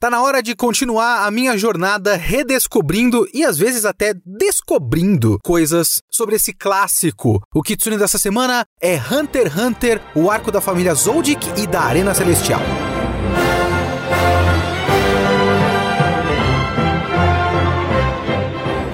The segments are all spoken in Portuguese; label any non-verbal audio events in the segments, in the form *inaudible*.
Tá na hora de continuar a minha jornada redescobrindo e às vezes até descobrindo coisas sobre esse clássico. O Kitsune dessa semana é Hunter x Hunter, o arco da família Zoldyck e da Arena Celestial.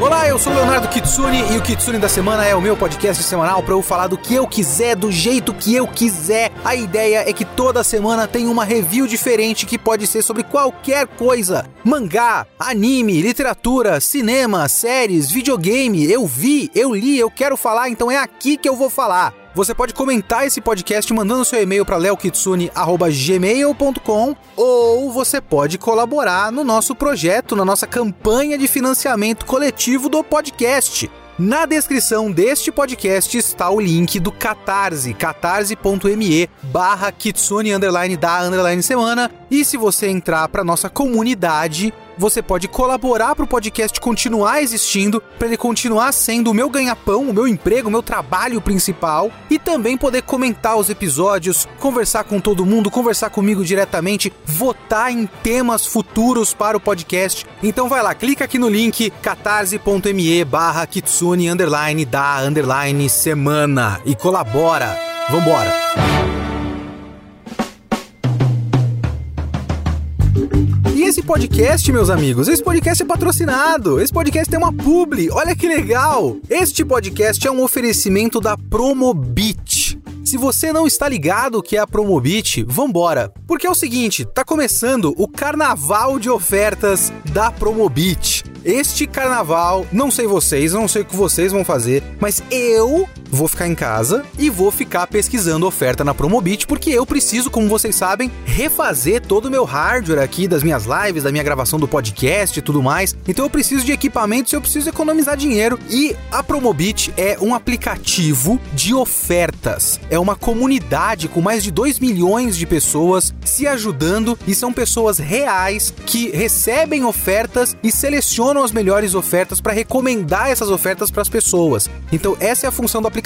Olá, eu sou Leonardo Kitsune e o Kitsune da Semana é o meu podcast semanal para eu falar do que eu quiser, do jeito que eu quiser. A ideia é que toda semana tem uma review diferente que pode ser sobre qualquer coisa: mangá, anime, literatura, cinema, séries, videogame. Eu vi, eu li, eu quero falar, então é aqui que eu vou falar. Você pode comentar esse podcast mandando seu e-mail para leokitsune@gmail.com ou você pode colaborar no nosso projeto, na nossa campanha de financiamento coletivo do podcast. Na descrição deste podcast está o link do Catarse, catarse.me barra kitsune underline da underline semana. E se você entrar para nossa comunidade, você pode colaborar para o podcast continuar existindo, para ele continuar sendo o meu ganha-pão, o meu emprego, o meu trabalho principal e também poder comentar os episódios, conversar com todo mundo, conversar comigo diretamente, votar em temas futuros para o podcast. Então vai lá, clica aqui no link catarse.me barra kitsune underline da underline semana e colabora. Vambora! Esse podcast, meus amigos, esse podcast é patrocinado. Esse podcast tem uma publi. Olha que legal! Este podcast é um oferecimento da Promobit. Se você não está ligado o que é a Promobit, vambora. Porque é o seguinte, tá começando o carnaval de ofertas da Promobit. Este carnaval, não sei vocês, não sei o que vocês vão fazer, mas eu vou ficar em casa e vou ficar pesquisando oferta na Promobit, porque eu preciso, como vocês sabem, refazer todo o meu hardware aqui das minhas lives, da minha gravação do podcast e tudo mais. Então eu preciso de equipamentos eu preciso economizar dinheiro. E a Promobit é um aplicativo de ofertas. É uma comunidade com mais de 2 milhões de pessoas se ajudando e são pessoas reais que recebem ofertas e selecionam as melhores ofertas para recomendar essas ofertas para as pessoas. Então essa é a função do aplicativo.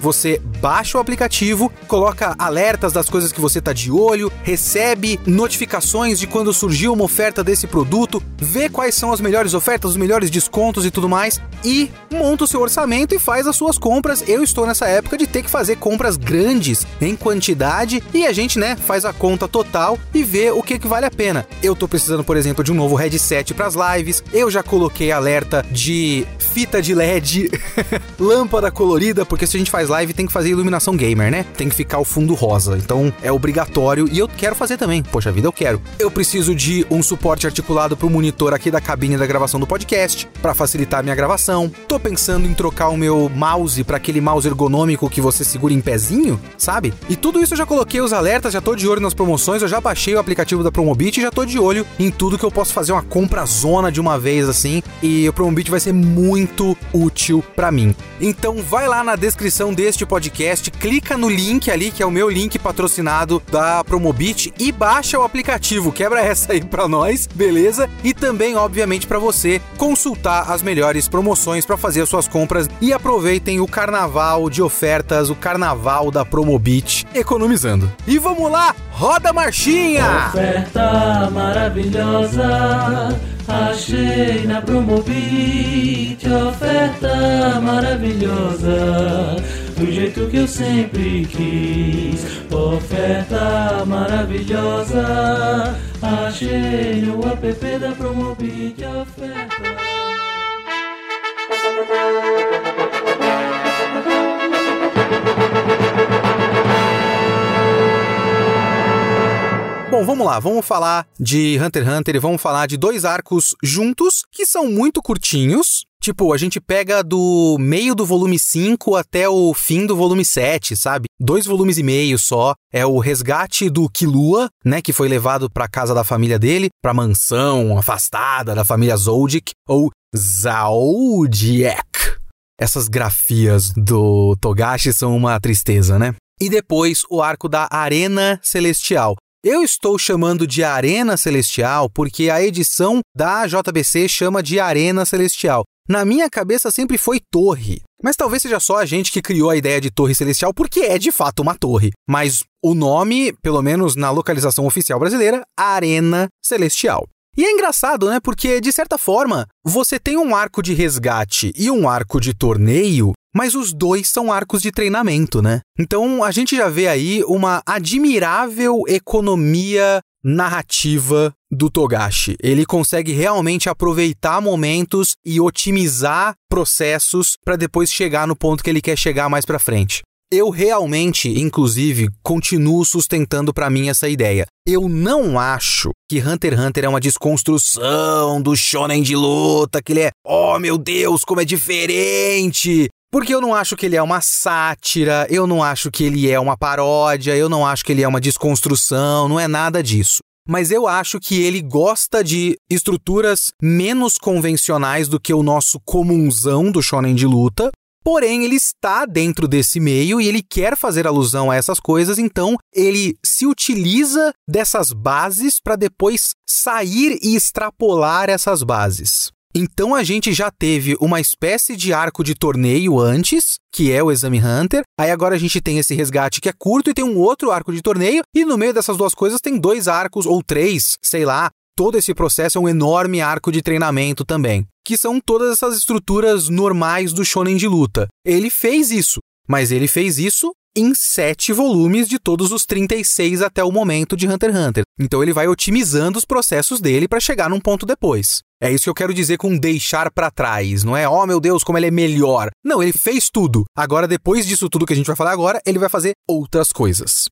Você baixa o aplicativo, coloca alertas das coisas que você está de olho, recebe notificações de quando surgiu uma oferta desse produto, vê quais são as melhores ofertas, os melhores descontos e tudo mais e monta o seu orçamento e faz as suas compras. Eu estou nessa época de ter que fazer compras grandes em quantidade e a gente, né, faz a conta total e vê o que que vale a pena. Eu tô precisando, por exemplo, de um novo headset para as lives. Eu já coloquei alerta de fita de LED, *laughs* lâmpada colorida, porque se a gente faz live tem que fazer iluminação gamer, né? Tem que ficar o fundo rosa. Então é obrigatório e eu quero fazer também. Poxa vida, eu quero. Eu preciso de um suporte articulado pro monitor aqui da cabine da gravação do podcast para facilitar a minha gravação. Tô pensando em trocar o meu mouse para aquele mouse ergonômico que você segura em pezinho, sabe? E tudo isso eu já coloquei os alertas, já tô de olho nas promoções, eu já baixei o aplicativo da Promobit e já tô de olho em tudo que eu posso fazer uma compra zona de uma vez assim, e o Promobit vai ser muito útil para mim. Então vai lá na descrição deste podcast, clica no link ali, que é o meu link patrocinado da Promobit e baixa o aplicativo. Quebra essa aí para nós, beleza? E também, obviamente, para você consultar as melhores promoções para fazer as suas compras e aproveitem o carnaval de ofertas, o carnaval da Promobit, economizando. E vamos lá, roda a marchinha! Oferta maravilhosa, achei na Promobit. Oferta maravilhosa, do jeito que eu sempre quis. Oferta maravilhosa, achei no app da Promobit. Oferta. Bom, vamos lá, vamos falar de Hunter x Hunter e vamos falar de dois arcos juntos que são muito curtinhos. Tipo, a gente pega do meio do volume 5 até o fim do volume 7, sabe? Dois volumes e meio só. É o resgate do Killua, né, que foi levado para casa da família dele, pra mansão afastada da família Zoldyck, ou Zaudiek. Essas grafias do Togashi são uma tristeza, né? E depois o arco da Arena Celestial. Eu estou chamando de Arena Celestial porque a edição da JBC chama de Arena Celestial. na minha cabeça sempre foi torre. Mas talvez seja só a gente que criou a ideia de torre celestial, porque é de fato uma torre. Mas o nome, pelo menos na localização oficial brasileira, Arena Celestial. E é engraçado, né? Porque, de certa forma, você tem um arco de resgate e um arco de torneio, mas os dois são arcos de treinamento, né? Então a gente já vê aí uma admirável economia narrativa do Togashi. Ele consegue realmente aproveitar momentos e otimizar processos para depois chegar no ponto que ele quer chegar mais para frente. Eu realmente, inclusive, continuo sustentando para mim essa ideia. Eu não acho que Hunter x Hunter é uma desconstrução do shonen de luta, que ele é, oh meu Deus, como é diferente. Porque eu não acho que ele é uma sátira, eu não acho que ele é uma paródia, eu não acho que ele é uma desconstrução, não é nada disso. Mas eu acho que ele gosta de estruturas menos convencionais do que o nosso comunzão do shonen de luta, Porém, ele está dentro desse meio e ele quer fazer alusão a essas coisas, então ele se utiliza dessas bases para depois sair e extrapolar essas bases. Então a gente já teve uma espécie de arco de torneio antes, que é o Exame Hunter. Aí agora a gente tem esse resgate que é curto e tem um outro arco de torneio. E no meio dessas duas coisas tem dois arcos ou três, sei lá, todo esse processo é um enorme arco de treinamento também, que são todas essas estruturas normais do shonen de luta. Ele fez isso, mas ele fez isso em sete volumes de todos os 36 até o momento de Hunter x Hunter. Então ele vai otimizando os processos dele para chegar num ponto depois. É isso que eu quero dizer com deixar para trás, não é? Oh meu Deus, como ele é melhor. Não, ele fez tudo. Agora depois disso tudo que a gente vai falar agora, ele vai fazer outras coisas.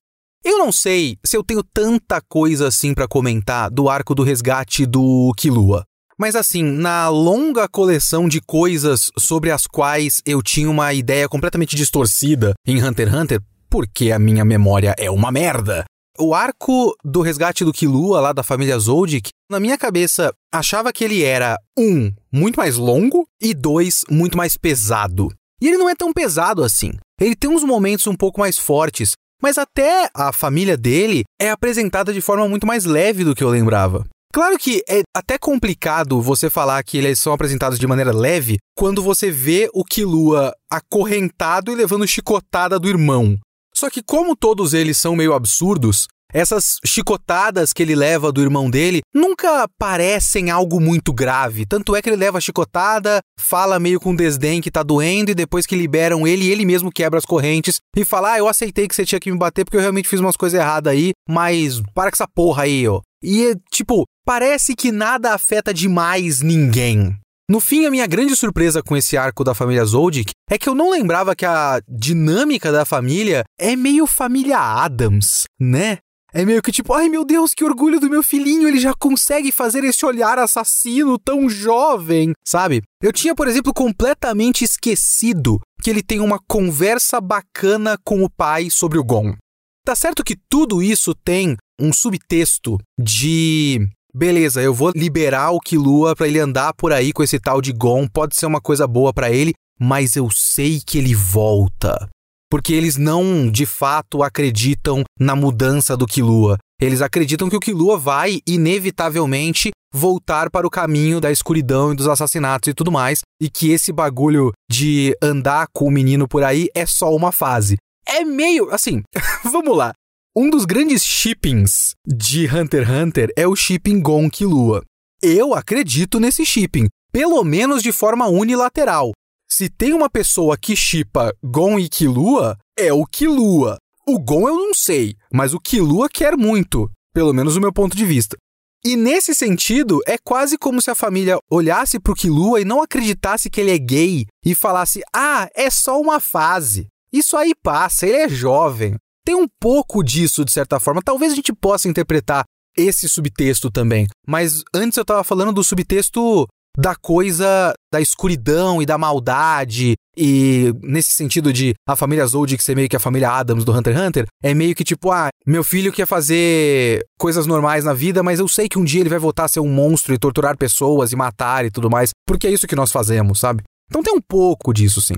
Eu não sei se eu tenho tanta coisa assim para comentar do arco do resgate do Killua. Mas assim, na longa coleção de coisas sobre as quais eu tinha uma ideia completamente distorcida em Hunter x Hunter, porque a minha memória é uma merda. O arco do resgate do Killua, lá da família Zoldyck, na minha cabeça, achava que ele era, um, muito mais longo e dois, muito mais pesado. E ele não é tão pesado assim. Ele tem uns momentos um pouco mais fortes, mas até a família dele é apresentada de forma muito mais leve do que eu lembrava. Claro que é até complicado você falar que eles são apresentados de maneira leve quando você vê o Killua acorrentado e levando chicotada do irmão. Só que como todos eles são meio absurdos, essas chicotadas que ele leva do irmão dele nunca parecem algo muito grave. Tanto é que ele leva a chicotada, fala meio com desdém que tá doendo, e depois que liberam ele, ele mesmo quebra as correntes e fala: Ah, eu aceitei que você tinha que me bater porque eu realmente fiz umas coisas erradas aí, mas para com essa porra aí, ó. E, tipo, parece que nada afeta demais ninguém. No fim, a minha grande surpresa com esse arco da família Zoldyck é que eu não lembrava que a dinâmica da família é meio família Adams, né? É meio que tipo, ai meu Deus, que orgulho do meu filhinho, ele já consegue fazer esse olhar assassino tão jovem, sabe? Eu tinha, por exemplo, completamente esquecido que ele tem uma conversa bacana com o pai sobre o Gon. Tá certo que tudo isso tem um subtexto de beleza, eu vou liberar o Killua para ele andar por aí com esse tal de Gon, pode ser uma coisa boa para ele, mas eu sei que ele volta porque eles não de fato acreditam na mudança do Killua. Eles acreditam que o Killua vai inevitavelmente voltar para o caminho da escuridão e dos assassinatos e tudo mais, e que esse bagulho de andar com o menino por aí é só uma fase. É meio assim, *laughs* vamos lá. Um dos grandes shippings de Hunter x Hunter é o shipping Gon Killua. Eu acredito nesse shipping, pelo menos de forma unilateral. Se tem uma pessoa que chipa Gon e Killua, é o Killua. O Gon eu não sei, mas o Killua quer muito, pelo menos do meu ponto de vista. E nesse sentido, é quase como se a família olhasse pro Killua e não acreditasse que ele é gay e falasse: "Ah, é só uma fase. Isso aí passa, ele é jovem". Tem um pouco disso de certa forma. Talvez a gente possa interpretar esse subtexto também. Mas antes eu estava falando do subtexto da coisa da escuridão e da maldade. E nesse sentido de a família Zoldyck ser meio que a família Adams do Hunter x Hunter, é meio que tipo, ah, meu filho quer fazer coisas normais na vida, mas eu sei que um dia ele vai voltar a ser um monstro e torturar pessoas e matar e tudo mais, porque é isso que nós fazemos, sabe? Então tem um pouco disso, sim.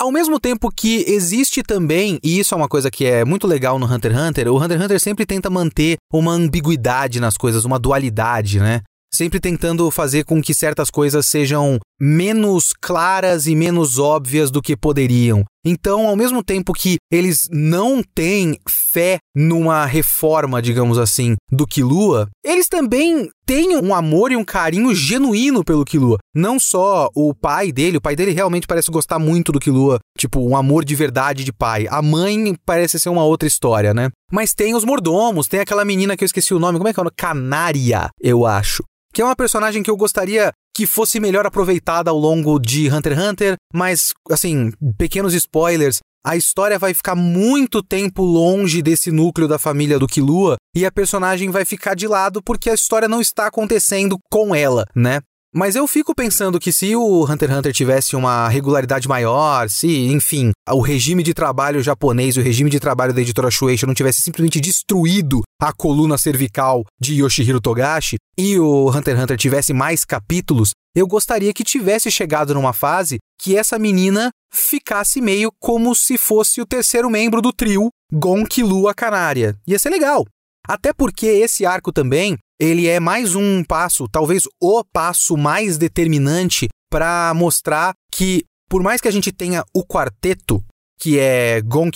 Ao mesmo tempo que existe também, e isso é uma coisa que é muito legal no Hunter x Hunter, o Hunter x Hunter sempre tenta manter uma ambiguidade nas coisas, uma dualidade, né? sempre tentando fazer com que certas coisas sejam menos claras e menos óbvias do que poderiam. Então, ao mesmo tempo que eles não têm fé numa reforma, digamos assim, do Kilua, eles também têm um amor e um carinho genuíno pelo Kilua. Não só o pai dele, o pai dele realmente parece gostar muito do Kilua, tipo, um amor de verdade de pai. A mãe parece ser uma outra história, né? Mas tem os mordomos, tem aquela menina que eu esqueci o nome, como é que é o nome? Canária, eu acho que é uma personagem que eu gostaria que fosse melhor aproveitada ao longo de Hunter x Hunter, mas, assim, pequenos spoilers. A história vai ficar muito tempo longe desse núcleo da família do Killua e a personagem vai ficar de lado porque a história não está acontecendo com ela, né? Mas eu fico pensando que se o Hunter x Hunter tivesse uma regularidade maior, se, enfim, o regime de trabalho japonês, o regime de trabalho da editora Shueisha não tivesse simplesmente destruído a coluna cervical de Yoshihiro Togashi e o Hunter x Hunter tivesse mais capítulos, eu gostaria que tivesse chegado numa fase que essa menina ficasse meio como se fosse o terceiro membro do trio Gon Killua Canária. Ia ser legal. Até porque esse arco também ele é mais um passo, talvez o passo mais determinante para mostrar que, por mais que a gente tenha o quarteto, que é Gon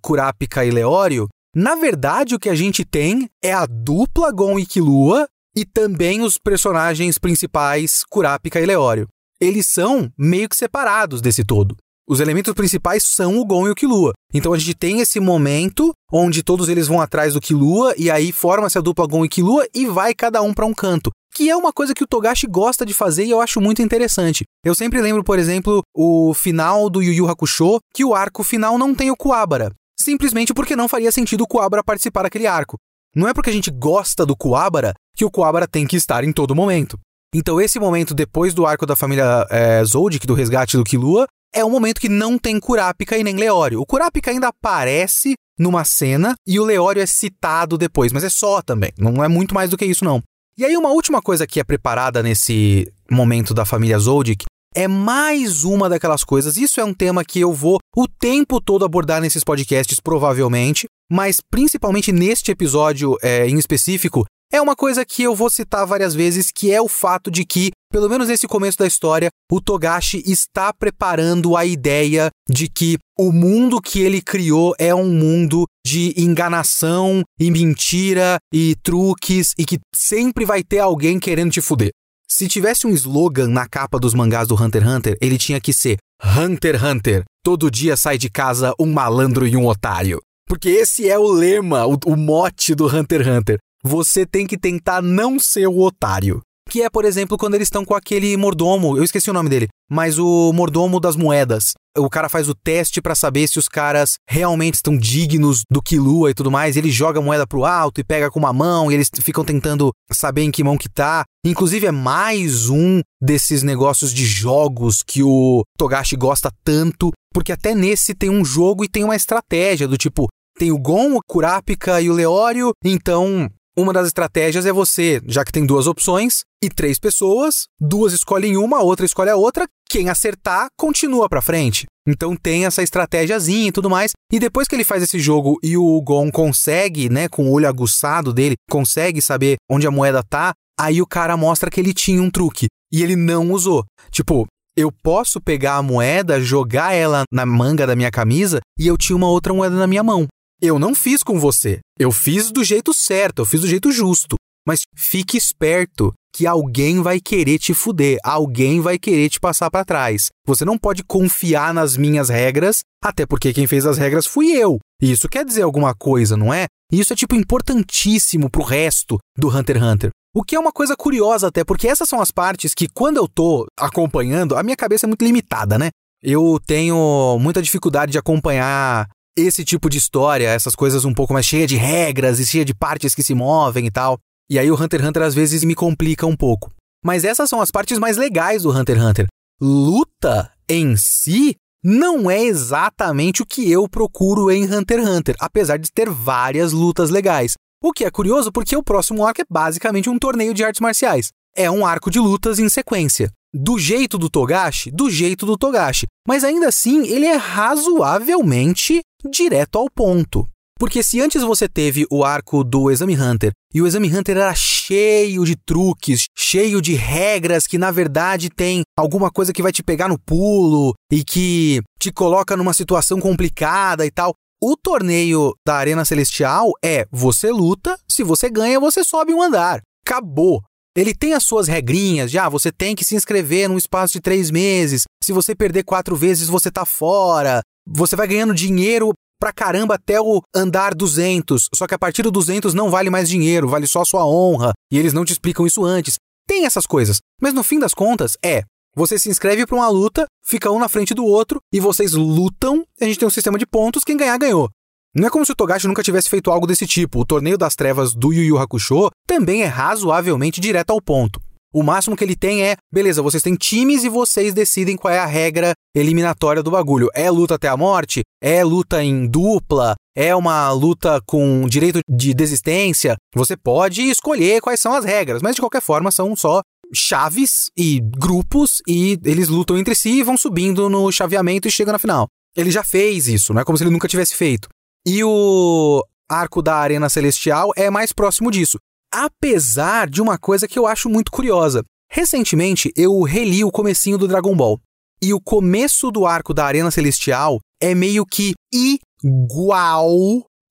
Kurapika e Leório, na verdade o que a gente tem é a dupla Gon e Killua e também os personagens principais Kurapika e Leório. Eles são meio que separados desse todo. Os elementos principais são o Gon e o Killua. Então a gente tem esse momento onde todos eles vão atrás do Killua e aí forma-se a dupla Gon e Killua e vai cada um para um canto. Que é uma coisa que o Togashi gosta de fazer e eu acho muito interessante. Eu sempre lembro, por exemplo, o final do Yu Yu Hakusho, que o arco final não tem o Kuwabara. Simplesmente porque não faria sentido o Kuwabara participar daquele arco. Não é porque a gente gosta do Kuwabara que o Kuwabara tem que estar em todo momento. Então, esse momento depois do arco da família é, Zoldyck, do resgate do Killua, é um momento que não tem Kurapika e nem Leório. O Kurapika ainda aparece numa cena e o Leório é citado depois, mas é só também, não é muito mais do que isso não. E aí uma última coisa que é preparada nesse momento da família Zoldyck é mais uma daquelas coisas. Isso é um tema que eu vou o tempo todo abordar nesses podcasts, provavelmente, mas principalmente neste episódio é, em específico, é uma coisa que eu vou citar várias vezes, que é o fato de que, pelo menos nesse começo da história, o Togashi está preparando a ideia de que o mundo que ele criou é um mundo de enganação e mentira e truques e que sempre vai ter alguém querendo te fuder. Se tivesse um slogan na capa dos mangás do Hunter x Hunter, ele tinha que ser Hunter x Hunter. Todo dia sai de casa um malandro e um otário. Porque esse é o lema, o, o mote do Hunter x Hunter você tem que tentar não ser o otário. Que é, por exemplo, quando eles estão com aquele mordomo, eu esqueci o nome dele, mas o mordomo das moedas. O cara faz o teste para saber se os caras realmente estão dignos do Kilua e tudo mais. Ele joga a moeda pro alto e pega com uma mão, e eles ficam tentando saber em que mão que tá. Inclusive, é mais um desses negócios de jogos que o Togashi gosta tanto, porque até nesse tem um jogo e tem uma estratégia do tipo, tem o Gon, o Kurapika e o Leório, então uma das estratégias é você, já que tem duas opções e três pessoas, duas escolhem uma, a outra escolhe a outra, quem acertar continua para frente. Então tem essa estratégiazinha e tudo mais. E depois que ele faz esse jogo e o Gon consegue, né, com o olho aguçado dele, consegue saber onde a moeda tá, aí o cara mostra que ele tinha um truque e ele não usou. Tipo, eu posso pegar a moeda, jogar ela na manga da minha camisa e eu tinha uma outra moeda na minha mão. Eu não fiz com você. Eu fiz do jeito certo, eu fiz do jeito justo. Mas fique esperto que alguém vai querer te fuder, alguém vai querer te passar para trás. Você não pode confiar nas minhas regras, até porque quem fez as regras fui eu. E isso quer dizer alguma coisa, não é? E isso é tipo importantíssimo pro resto do Hunter x Hunter. O que é uma coisa curiosa até, porque essas são as partes que quando eu tô acompanhando, a minha cabeça é muito limitada, né? Eu tenho muita dificuldade de acompanhar esse tipo de história, essas coisas um pouco mais cheias de regras e cheia de partes que se movem e tal. E aí o Hunter x Hunter às vezes me complica um pouco. Mas essas são as partes mais legais do Hunter x Hunter. Luta em si não é exatamente o que eu procuro em Hunter x Hunter, apesar de ter várias lutas legais. O que é curioso porque o próximo arco é basicamente um torneio de artes marciais. É um arco de lutas em sequência. Do jeito do Togashi, do jeito do Togashi. Mas ainda assim, ele é razoavelmente direto ao ponto. Porque se antes você teve o arco do Exame Hunter e o Exame Hunter era cheio de truques, cheio de regras que na verdade tem alguma coisa que vai te pegar no pulo e que te coloca numa situação complicada e tal. O torneio da Arena Celestial é você luta, se você ganha, você sobe um andar. Acabou. Ele tem as suas regrinhas, já você tem que se inscrever num espaço de três meses. Se você perder quatro vezes, você tá fora. Você vai ganhando dinheiro pra caramba até o andar 200. Só que a partir do 200 não vale mais dinheiro, vale só sua honra. E eles não te explicam isso antes. Tem essas coisas. Mas no fim das contas, é. Você se inscreve para uma luta, fica um na frente do outro e vocês lutam. A gente tem um sistema de pontos, quem ganhar ganhou. Não é como se o Togashi nunca tivesse feito algo desse tipo. O Torneio das Trevas do Yu Yu Hakusho também é razoavelmente direto ao ponto. O máximo que ele tem é, beleza, vocês têm times e vocês decidem qual é a regra eliminatória do bagulho. É luta até a morte? É luta em dupla? É uma luta com direito de desistência? Você pode escolher quais são as regras, mas de qualquer forma são só chaves e grupos e eles lutam entre si e vão subindo no chaveamento e chegam na final. Ele já fez isso, não é como se ele nunca tivesse feito. E o arco da Arena Celestial é mais próximo disso. Apesar de uma coisa que eu acho muito curiosa. Recentemente eu reli o comecinho do Dragon Ball. E o começo do arco da Arena Celestial é meio que igual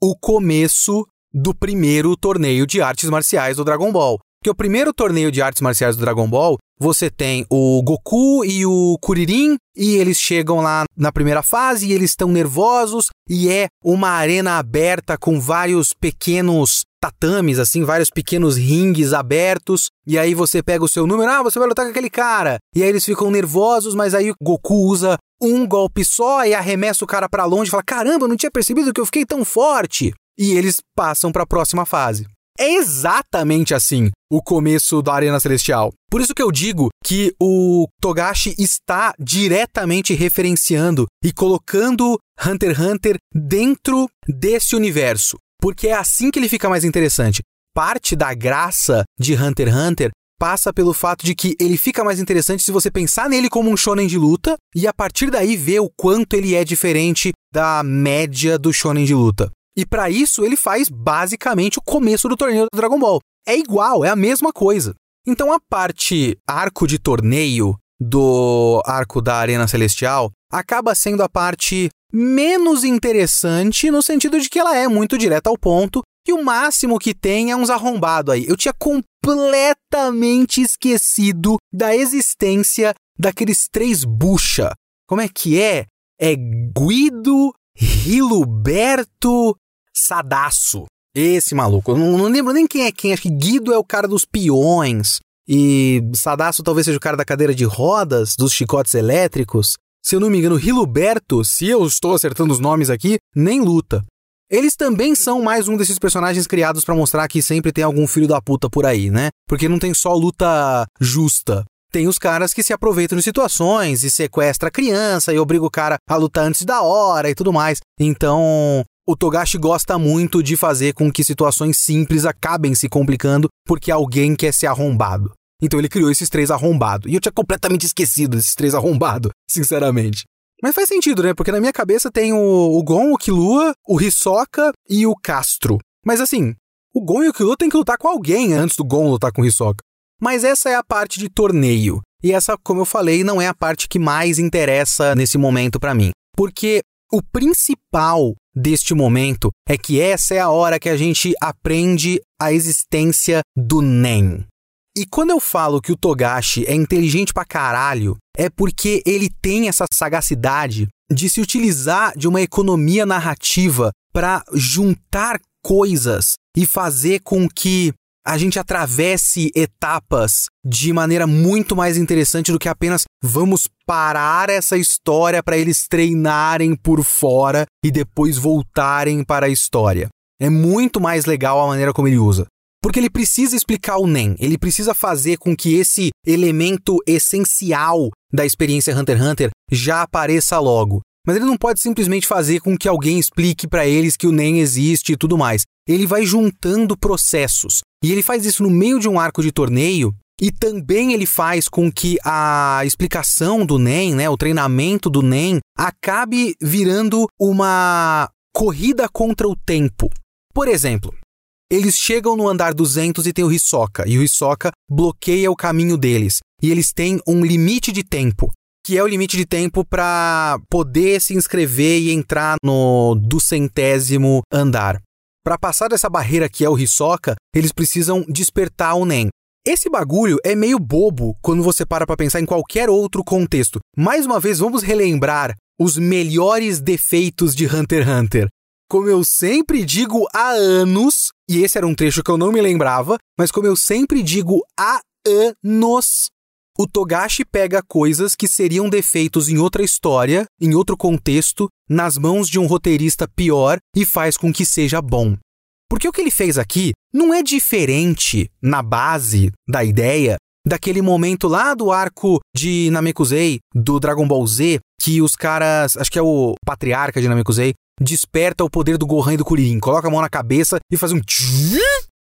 o começo do primeiro torneio de artes marciais do Dragon Ball. Que o primeiro torneio de artes marciais do Dragon Ball, você tem o Goku e o Kuririn, e eles chegam lá na primeira fase e eles estão nervosos, e é uma arena aberta com vários pequenos tatames, assim, vários pequenos ringues abertos, e aí você pega o seu número, ah, você vai lutar com aquele cara. E aí eles ficam nervosos, mas aí o Goku usa um golpe só e arremessa o cara para longe e fala: "Caramba, eu não tinha percebido que eu fiquei tão forte". E eles passam para a próxima fase. É exatamente assim o começo da Arena Celestial. Por isso que eu digo que o Togashi está diretamente referenciando e colocando Hunter x Hunter dentro desse universo. Porque é assim que ele fica mais interessante. Parte da graça de Hunter x Hunter passa pelo fato de que ele fica mais interessante se você pensar nele como um shonen de luta e a partir daí ver o quanto ele é diferente da média do shonen de luta. E para isso ele faz basicamente o começo do torneio do Dragon Ball. É igual, é a mesma coisa. Então a parte arco de torneio do arco da Arena Celestial acaba sendo a parte menos interessante no sentido de que ela é muito direta ao ponto e o máximo que tem é uns arrombados aí. Eu tinha completamente esquecido da existência daqueles três bucha. Como é que é? É Guido, Riluberto, Sadaço. Esse maluco. Eu não, não, lembro nem quem é quem. Acho que Guido é o cara dos peões. E Sadaço talvez seja o cara da cadeira de rodas, dos chicotes elétricos. Se eu não me engano, Riluberto, se eu estou acertando os nomes aqui, nem luta. Eles também são mais um desses personagens criados para mostrar que sempre tem algum filho da puta por aí, né? Porque não tem só luta justa. Tem os caras que se aproveitam de situações e sequestra a criança e obriga o cara a lutar antes da hora e tudo mais. Então, o Togashi gosta muito de fazer com que situações simples acabem se complicando porque alguém quer ser arrombado. Então ele criou esses três arrombados. E eu tinha completamente esquecido desses três arrombados, *laughs* sinceramente. Mas faz sentido, né? Porque na minha cabeça tem o, o Gon, o Killua, o Hisoka e o Castro. Mas assim, o Gon e o Killua têm que lutar com alguém antes do Gon lutar com o Hisoka. Mas essa é a parte de torneio. E essa, como eu falei, não é a parte que mais interessa nesse momento para mim. Porque o principal deste momento é que essa é a hora que a gente aprende a existência do NEM. E quando eu falo que o Togashi é inteligente pra caralho, é porque ele tem essa sagacidade de se utilizar de uma economia narrativa para juntar coisas e fazer com que a gente atravesse etapas de maneira muito mais interessante do que apenas vamos parar essa história para eles treinarem por fora e depois voltarem para a história. É muito mais legal a maneira como ele usa. Porque ele precisa explicar o NEM, ele precisa fazer com que esse elemento essencial da experiência Hunter x Hunter já apareça logo. Mas ele não pode simplesmente fazer com que alguém explique para eles que o NEM existe e tudo mais. Ele vai juntando processos. E ele faz isso no meio de um arco de torneio e também ele faz com que a explicação do NEM, né, o treinamento do NEM, acabe virando uma corrida contra o tempo. Por exemplo, Eles chegam no andar 200 e tem o Hisoka, e o Hisoka bloqueia o caminho deles. E eles têm um limite de tempo, que é o limite de tempo para poder se inscrever e entrar no do centésimo andar. Para passar dessa barreira que é o Hisoka, eles precisam despertar o Nen. Esse bagulho é meio bobo quando você para para pensar em qualquer outro contexto. Mais uma vez, vamos relembrar os melhores defeitos de Hunter x Hunter. Como eu sempre digo há anos, e esse era um trecho que eu não me lembrava, mas como eu sempre digo há anos, o Togashi pega coisas que seriam defeitos em outra história, em outro contexto, nas mãos de um roteirista pior e faz com que seja bom. Porque o que ele fez aqui não é diferente na base da ideia daquele momento lá do arco de Namekusei, do Dragon Ball Z, que os caras, acho que é o patriarca de Namekusei, desperta o poder do Gohan e do Kuririn, coloca a mão na cabeça e faz um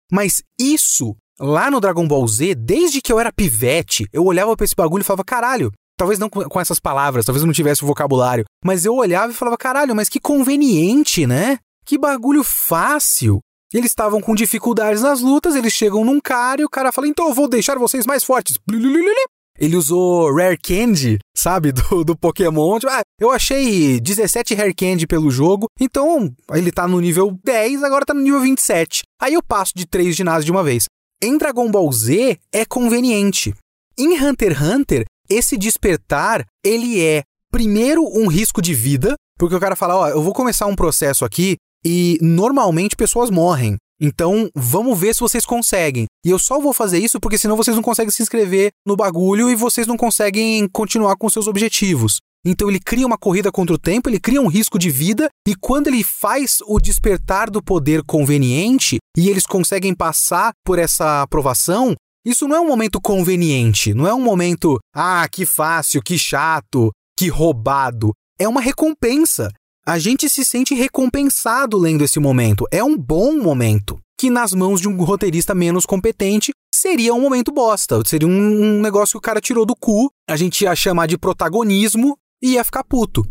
Mas isso, lá no Dragon Ball Z, desde que eu era pivete, eu olhava para esse bagulho e falava, caralho, talvez não com essas palavras, talvez eu não tivesse o vocabulário, mas eu olhava e falava, caralho, mas que conveniente, né? Que bagulho fácil. Eles estavam com dificuldades nas lutas, eles chegam num cara e o cara fala: então eu vou deixar vocês mais fortes. Ele usou Rare Candy, sabe, *laughs* do, do Pokémon. Tipo, ah, eu achei 17 Rare Candy pelo jogo, então ele tá no nível 10, agora tá no nível 27. Aí eu passo de 3 ginásios de uma vez. Em Dragon Ball Z é conveniente. Em Hunter x Hunter, esse despertar, ele é primeiro um risco de vida, porque o cara fala, ó, eu vou começar um processo aqui e normalmente pessoas morrem. Então, vamos ver se vocês conseguem. E eu só vou fazer isso porque senão vocês não conseguem se inscrever no bagulho e vocês não conseguem continuar com seus objetivos. Então ele cria uma corrida contra o tempo, ele cria um risco de vida, e quando ele faz o despertar do poder conveniente e eles conseguem passar por essa aprovação, isso não é um momento conveniente, não é um momento, ah, que fácil, que chato, que roubado. É uma recompensa a gente se sente recompensado lendo esse momento. É um bom momento. Que nas mãos de um roteirista menos competente seria um momento bosta. Seria um, um negócio que o cara tirou do cu, a gente ia chamar de protagonismo e ia ficar puto.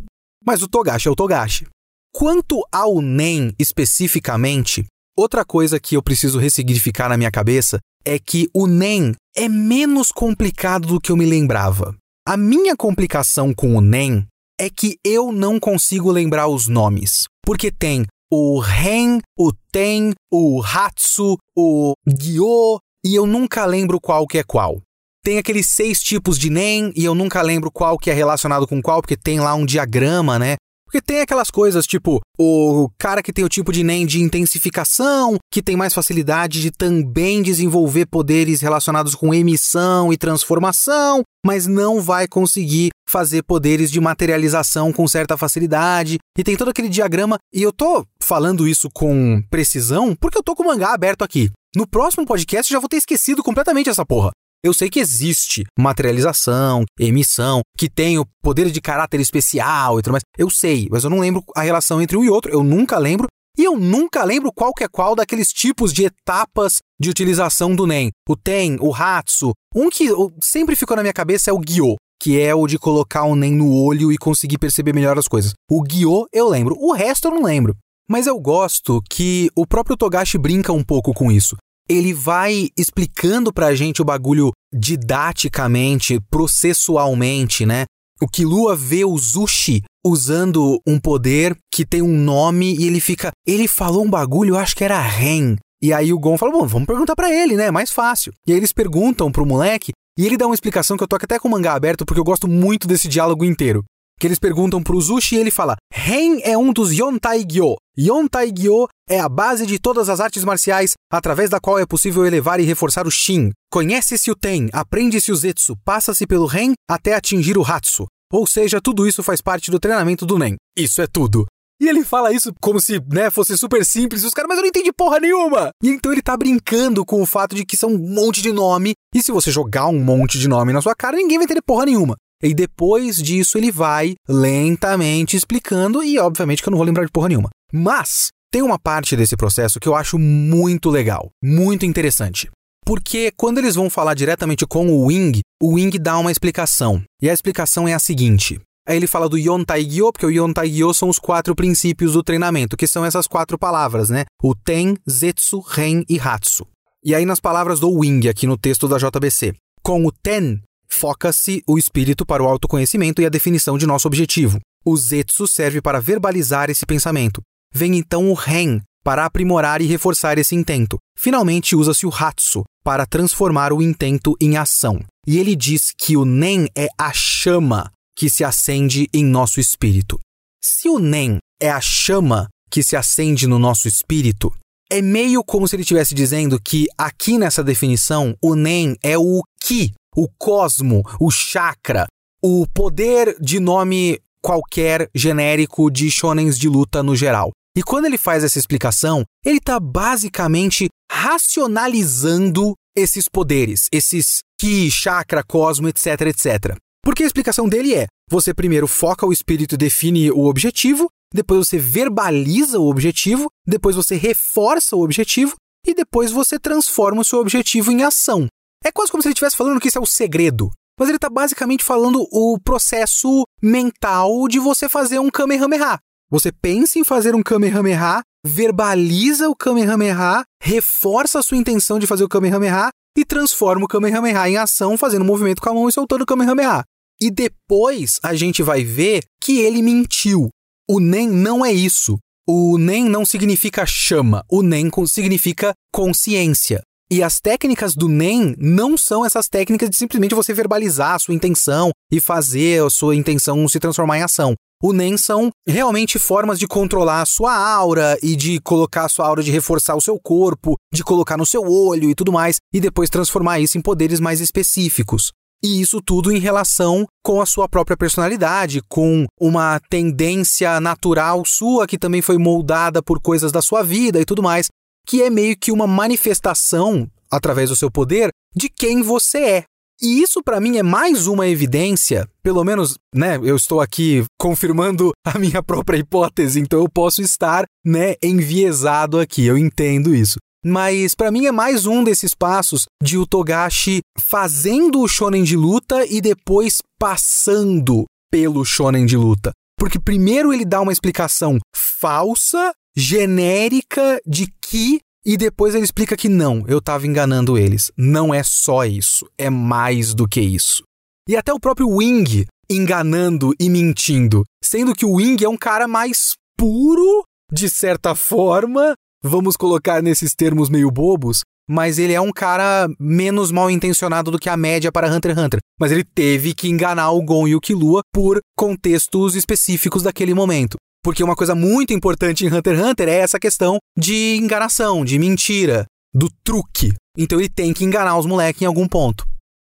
Mas o Togashi é o Togashi. Quanto ao NEM especificamente, outra coisa que eu preciso ressignificar na minha cabeça é que o NEM é menos complicado do que eu me lembrava. A minha complicação com o NEM é que eu não consigo lembrar os nomes. Porque tem o Ren, o Ten, o Hatsu, o Gyo, e eu nunca lembro qual que é qual. Tem aqueles seis tipos de NEM e eu nunca lembro qual que é relacionado com qual, porque tem lá um diagrama, né? Porque tem aquelas coisas tipo o cara que tem o tipo de NEM de intensificação, que tem mais facilidade de também desenvolver poderes relacionados com emissão e transformação, mas não vai conseguir fazer poderes de materialização com certa facilidade. E tem todo aquele diagrama, e eu tô falando isso com precisão porque eu tô com o mangá aberto aqui. No próximo podcast já vou ter esquecido completamente essa porra. Eu sei que existe materialização, emissão, que tem o poder de caráter especial e tudo mais. Eu sei, mas eu não lembro a relação entre um e outro. Eu nunca lembro. E eu nunca lembro qual que é qual daqueles tipos de etapas de utilização do NEM. O TEN, o Hatsu. Um que sempre ficou na minha cabeça é o Gyo, que é o de colocar o NEM no olho e conseguir perceber melhor as coisas. O Gyo eu lembro, o resto eu não lembro. Mas eu gosto que o próprio Togashi brinca um pouco com isso ele vai explicando pra gente o bagulho didaticamente, processualmente, né? O Kilua vê o Zushi usando um poder que tem um nome e ele fica. Ele falou um bagulho, eu acho que era Ren. E aí o Gon fala: Bom, vamos perguntar para ele, né? Mais fácil. E aí eles perguntam pro moleque e ele dá uma explicação que eu tô até com o mangá aberto porque eu gosto muito desse diálogo inteiro que eles perguntam pro Zushi e ele fala: Ren é um dos Yontai-gyo. Yontai-gyo é a base de todas as artes marciais, através da qual é possível elevar e reforçar o Shin. Conhece-se o Ten, aprende-se o Zetsu, passa-se pelo Ren até atingir o Hatsu. Ou seja, tudo isso faz parte do treinamento do Nen. Isso é tudo. E ele fala isso como se, né, fosse super simples. Os caras, mas eu não entendi porra nenhuma. E então ele tá brincando com o fato de que são um monte de nome. E se você jogar um monte de nome na sua cara, ninguém vai entender porra nenhuma. E depois disso ele vai lentamente explicando, e obviamente que eu não vou lembrar de porra nenhuma. Mas tem uma parte desse processo que eu acho muito legal, muito interessante. Porque quando eles vão falar diretamente com o Wing, o Wing dá uma explicação. E a explicação é a seguinte: Aí ele fala do Yontai-gyo, porque o Yontai-gyo são os quatro princípios do treinamento, que são essas quatro palavras, né? O Ten, Zetsu, Ren e Hatsu. E aí nas palavras do Wing, aqui no texto da JBC. Com o Ten, foca-se o espírito para o autoconhecimento e a definição de nosso objetivo. O Zetsu serve para verbalizar esse pensamento. Vem então o Ren, para aprimorar e reforçar esse intento. Finalmente, usa-se o Hatsu para transformar o intento em ação. E ele diz que o Nen é a chama que se acende em nosso espírito. Se o Nen é a chama que se acende no nosso espírito, é meio como se ele estivesse dizendo que aqui nessa definição o Nen é o Ki, o cosmo, o chakra, o poder de nome qualquer genérico de shonens de luta no geral. E quando ele faz essa explicação, ele está basicamente racionalizando esses poderes, esses ki, chakra, cosmo, etc, etc. Porque a explicação dele é: você primeiro foca o espírito e define o objetivo, depois você verbaliza o objetivo, depois você reforça o objetivo e depois você transforma o seu objetivo em ação. É quase como se ele estivesse falando que isso é o segredo. Mas ele está basicamente falando o processo mental de você fazer um Kamehameha. Você pensa em fazer um Kamehameha, verbaliza o Kamehameha, reforça a sua intenção de fazer o Kamehameha e transforma o Kamehameha em ação, fazendo um movimento com a mão e soltando o Kamehameha. E depois a gente vai ver que ele mentiu. O NEM não é isso. O NEM não significa chama, o NEM significa consciência. E as técnicas do NEM não são essas técnicas de simplesmente você verbalizar a sua intenção e fazer a sua intenção se transformar em ação. O NEM são realmente formas de controlar a sua aura e de colocar a sua aura de reforçar o seu corpo, de colocar no seu olho e tudo mais, e depois transformar isso em poderes mais específicos. E isso tudo em relação com a sua própria personalidade, com uma tendência natural sua que também foi moldada por coisas da sua vida e tudo mais que é meio que uma manifestação, através do seu poder, de quem você é. E isso para mim é mais uma evidência, pelo menos, né, eu estou aqui confirmando a minha própria hipótese, então eu posso estar, né, enviesado aqui, eu entendo isso. Mas para mim é mais um desses passos de Utogashi fazendo o shonen de luta e depois passando pelo shonen de luta. Porque primeiro ele dá uma explicação falsa genérica de que e depois ele explica que não, eu estava enganando eles. Não é só isso, é mais do que isso. E até o próprio Wing enganando e mentindo, sendo que o Wing é um cara mais puro, de certa forma, vamos colocar nesses termos meio bobos, mas ele é um cara menos mal intencionado do que a média para Hunter x Hunter. Mas ele teve que enganar o Gon e o Killua por contextos específicos daquele momento. Porque uma coisa muito importante em Hunter x Hunter é essa questão de enganação, de mentira, do truque. Então ele tem que enganar os moleques em algum ponto.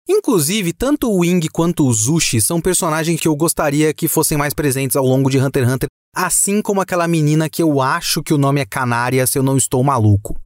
Inclusive, tanto o Wing quanto o Zushi são personagens que eu gostaria que fossem mais presentes ao longo de Hunter x Hunter, assim como aquela menina que eu acho que o nome é Canária, se eu não estou maluco.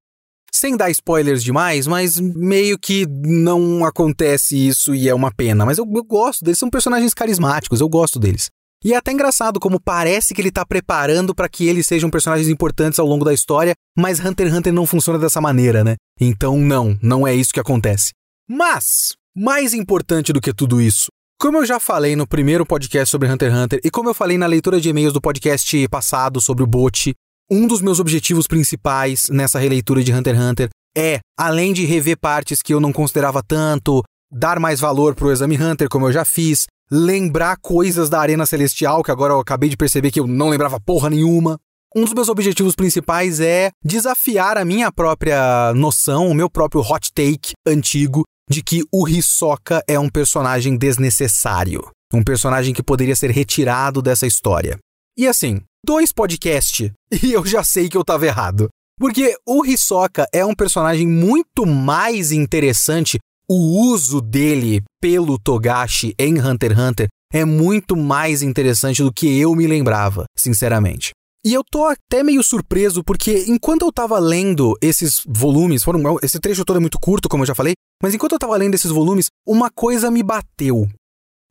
Sem dar spoilers demais, mas meio que não acontece isso e é uma pena. Mas eu, eu gosto deles, são personagens carismáticos, eu gosto deles. E é até engraçado como parece que ele está preparando para que eles sejam personagens importantes ao longo da história, mas Hunter x Hunter não funciona dessa maneira, né? Então não, não é isso que acontece. Mas, mais importante do que tudo isso, como eu já falei no primeiro podcast sobre Hunter x Hunter e como eu falei na leitura de e-mails do podcast passado sobre o Bot, um dos meus objetivos principais nessa releitura de Hunter x Hunter é, além de rever partes que eu não considerava tanto, dar mais valor pro Exame Hunter, como eu já fiz, lembrar coisas da Arena Celestial, que agora eu acabei de perceber que eu não lembrava porra nenhuma. Um dos meus objetivos principais é desafiar a minha própria noção, o meu próprio hot take antigo de que o Hisoka é um personagem desnecessário. Um personagem que poderia ser retirado dessa história. E assim, dois podcasts *laughs* e eu já sei que eu tava errado. Porque o Hisoka é um personagem muito mais interessante o uso dele pelo Togashi em Hunter x Hunter é muito mais interessante do que eu me lembrava, sinceramente. E eu tô até meio surpreso porque enquanto eu tava lendo esses volumes, foram, esse trecho todo é muito curto, como eu já falei, mas enquanto eu tava lendo esses volumes, uma coisa me bateu.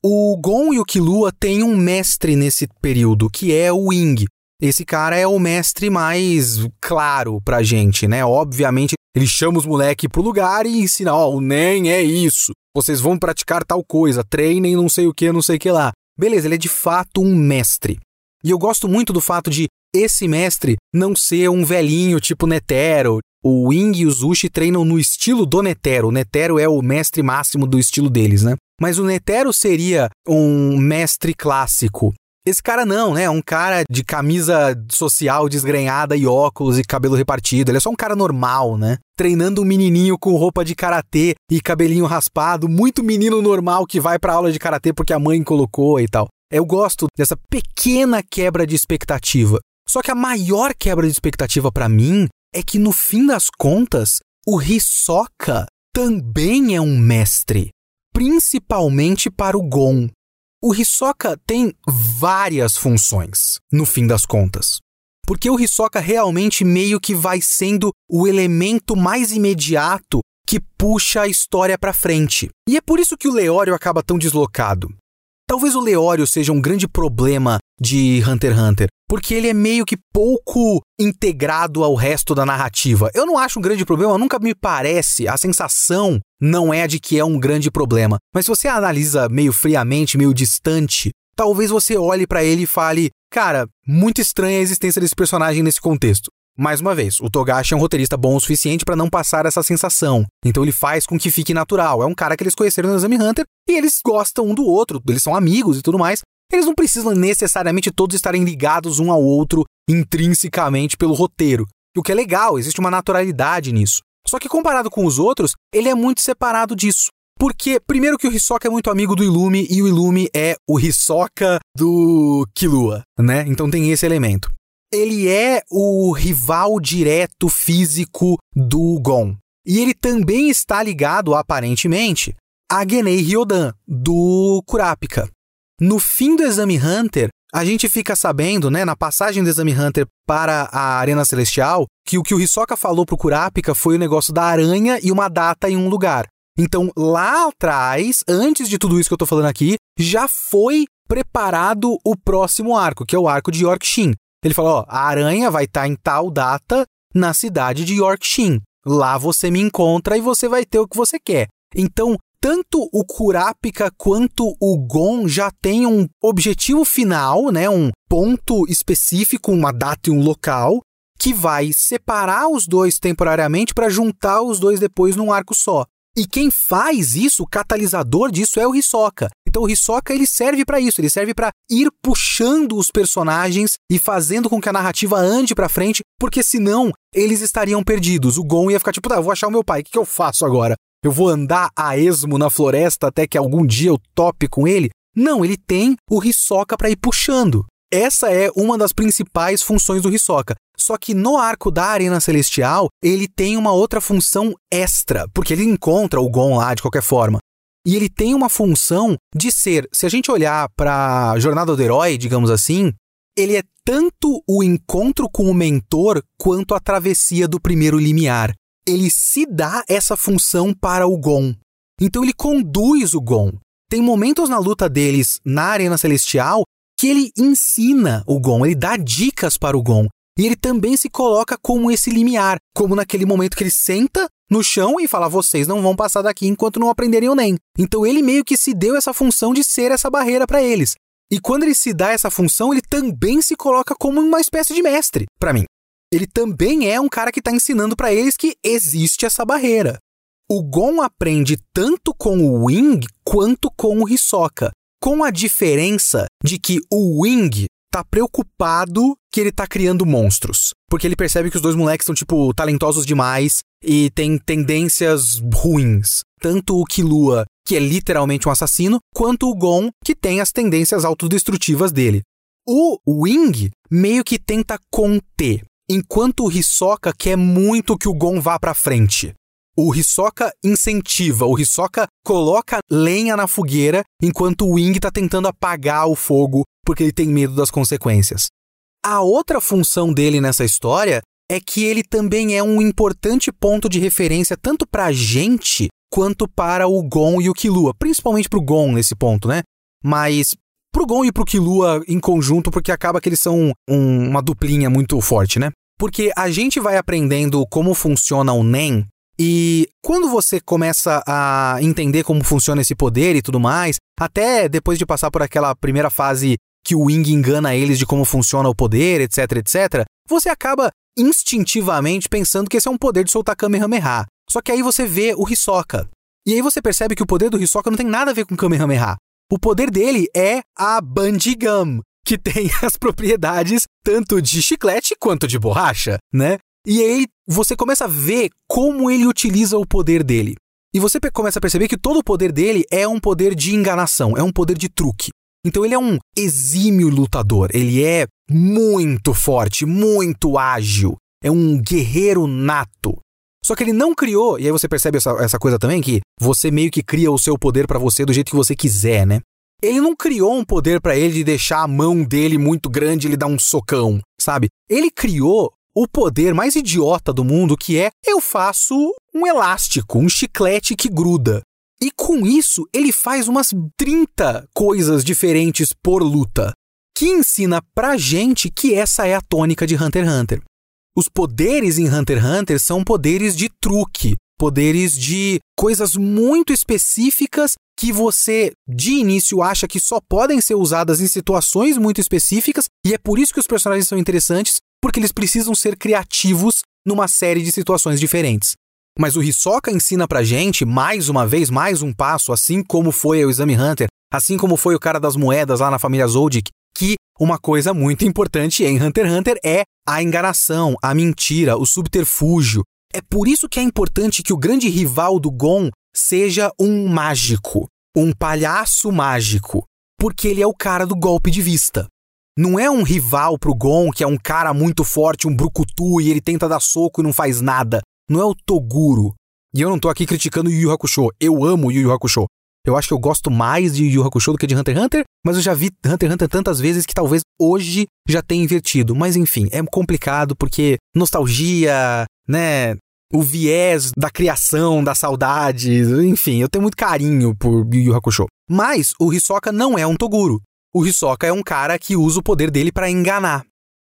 O Gon e o Killua têm um mestre nesse período, que é o Wing. Esse cara é o mestre mais claro pra gente, né? Obviamente, ele chama os moleques pro lugar e ensina, ó, oh, o NEM é isso. Vocês vão praticar tal coisa, treinem não sei o que, não sei o que lá. beleza, ele é de fato um mestre. E eu gosto muito do fato de esse mestre não ser um velhinho tipo Netero. O Wing e o Zushi treinam no estilo do Netero. O Netero é o mestre máximo do estilo deles, né? Mas o Netero seria um mestre clássico. Esse cara não, né? É um cara de camisa social desgrenhada e óculos e cabelo repartido. Ele é só um cara normal, né? Treinando um menininho com roupa de karatê e cabelinho raspado, muito menino normal que vai pra aula de karatê porque a mãe colocou e tal. Eu gosto dessa pequena quebra de expectativa. Só que a maior quebra de expectativa para mim é que no fim das contas, o Hisoka também é um mestre, principalmente para o Gon. O Hisoka tem várias funções, no fim das contas. Porque o Hisoka realmente meio que vai sendo o elemento mais imediato que puxa a história para frente. E é por isso que o Leório acaba tão deslocado. Talvez o Leório seja um grande problema de Hunter x Hunter, porque ele é meio que pouco integrado ao resto da narrativa. Eu não acho um grande problema, nunca me parece, a sensação não é de que é um grande problema. Mas se você analisa meio friamente, meio distante, talvez você olhe para ele e fale: "Cara, muito estranha a existência desse personagem nesse contexto". Mais uma vez, o Togashi é um roteirista bom o suficiente para não passar essa sensação. Então ele faz com que fique natural. É um cara que eles conheceram no Exame Hunter e eles gostam um do outro, eles são amigos e tudo mais. Eles não precisam necessariamente todos estarem ligados um ao outro intrinsecamente pelo roteiro. O que é legal, existe uma naturalidade nisso. Só que comparado com os outros, ele é muito separado disso. Porque, primeiro que o Hisoka é muito amigo do Ilume e o Ilume é o Hisoka do Killua, né? Então tem esse elemento ele é o rival direto físico do Gon. E ele também está ligado, aparentemente, a Genei Ryodan, do Kurapika. No fim do Exame Hunter, a gente fica sabendo, né, na passagem do Exame Hunter para a Arena Celestial, que o que o Hisoka falou pro Kurapika foi o negócio da aranha e uma data em um lugar. Então, lá atrás, antes de tudo isso que eu tô falando aqui, já foi preparado o próximo arco, que é o arco de Yorkshin. Ele falou: a aranha vai estar tá em tal data na cidade de Yorkshire. Lá você me encontra e você vai ter o que você quer. Então, tanto o Kurapika quanto o Gon já têm um objetivo final, né, um ponto específico, uma data e um local, que vai separar os dois temporariamente para juntar os dois depois num arco só. E quem faz isso, o catalisador disso é o Hisoka. Então o Hisoka ele serve para isso, ele serve para ir puxando os personagens e fazendo com que a narrativa ande para frente, porque senão eles estariam perdidos. O Gon ia ficar tipo, tá, vou achar o meu pai, o que, que eu faço agora? Eu vou andar a esmo na floresta até que algum dia eu tope com ele? Não, ele tem o Hisoka para ir puxando. Essa é uma das principais funções do Hisoka. Só que no arco da Arena Celestial, ele tem uma outra função extra, porque ele encontra o Gon lá de qualquer forma. E ele tem uma função de ser, se a gente olhar para a Jornada do Herói, digamos assim, ele é tanto o encontro com o mentor quanto a travessia do primeiro limiar. Ele se dá essa função para o Gon. Então ele conduz o Gon. Tem momentos na luta deles na Arena Celestial que ele ensina o Gon, ele dá dicas para o Gon. E ele também se coloca como esse limiar, como naquele momento que ele senta no chão e fala: vocês não vão passar daqui enquanto não aprenderem o NEM. Então ele meio que se deu essa função de ser essa barreira para eles. E quando ele se dá essa função, ele também se coloca como uma espécie de mestre, para mim. Ele também é um cara que está ensinando para eles que existe essa barreira. O Gon aprende tanto com o Wing quanto com o Hisoka, com a diferença de que o Wing tá preocupado que ele tá criando monstros. Porque ele percebe que os dois moleques são, tipo, talentosos demais e têm tendências ruins. Tanto o Killua, que é literalmente um assassino, quanto o Gon, que tem as tendências autodestrutivas dele. O Wing meio que tenta conter, enquanto o Hisoka quer muito que o Gon vá pra frente. O Hisoka incentiva, o Hisoka coloca lenha na fogueira, enquanto o Wing tá tentando apagar o fogo porque ele tem medo das consequências. A outra função dele nessa história é que ele também é um importante ponto de referência tanto para a gente quanto para o Gon e o Killua, principalmente para o Gon nesse ponto, né? Mas pro Gon e pro Killua em conjunto, porque acaba que eles são um, uma duplinha muito forte, né? Porque a gente vai aprendendo como funciona o Nen E quando você começa a entender como funciona esse poder e tudo mais, até depois de passar por aquela primeira fase que o Wing engana eles de como funciona o poder, etc, etc, você acaba instintivamente pensando que esse é um poder de soltar Kamehameha. Só que aí você vê o Hisoka. E aí você percebe que o poder do Hisoka não tem nada a ver com Kamehameha. O poder dele é a Bandigam, que *laughs* tem as propriedades tanto de chiclete quanto de borracha, né? E aí você começa a ver como ele utiliza o poder dele. E você começa a perceber que todo o poder dele é um poder de enganação, é um poder de truque. Então ele é um exímio lutador, ele é muito forte, muito ágil, é um guerreiro nato. Só que ele não criou, e aí você percebe essa, essa coisa também, que você meio que cria o seu poder para você do jeito que você quiser, né? Ele não criou um poder para ele de deixar a mão dele muito grande e ele dar um socão, sabe? Ele criou o poder mais idiota do mundo, que é eu faço um elástico, um chiclete que gruda. E com isso, ele faz umas 30 coisas diferentes por luta, que ensina pra gente que essa é a tônica de Hunter x Hunter. Os poderes em Hunter x Hunter são poderes de truque, poderes de coisas muito específicas que você de início acha que só podem ser usadas em situações muito específicas, e é por isso que os personagens são interessantes, porque eles precisam ser criativos numa série de situações diferentes. Mas o Hisoka ensina pra gente, mais uma vez, mais um passo, assim como foi o Exame Hunter, assim como foi o cara das moedas lá na família Zoldyck, que uma coisa muito importante em Hunter x Hunter é a enganação, a mentira, o subterfúgio. É por isso que é importante que o grande rival do Gon seja um mágico, um palhaço mágico, porque ele é o cara do golpe de vista. Não é um rival pro Gon, que é um cara muito forte, um brucutu, e ele tenta dar soco e não faz nada não é o Toguro. E eu não tô aqui criticando Yu Yu Hakusho. Eu amo Yu Yu Hakusho. Eu acho que eu gosto mais de Yu Yu Hakusho do que de Hunter x Hunter, mas eu já vi Hunter x Hunter tantas vezes que talvez hoje já tenha invertido. Mas enfim, é complicado porque nostalgia, né? O viés da criação, da saudade, enfim, eu tenho muito carinho por Yu Yu Hakusho. Mas o Hisoka não é um Toguro. O Hisoka é um cara que usa o poder dele para enganar.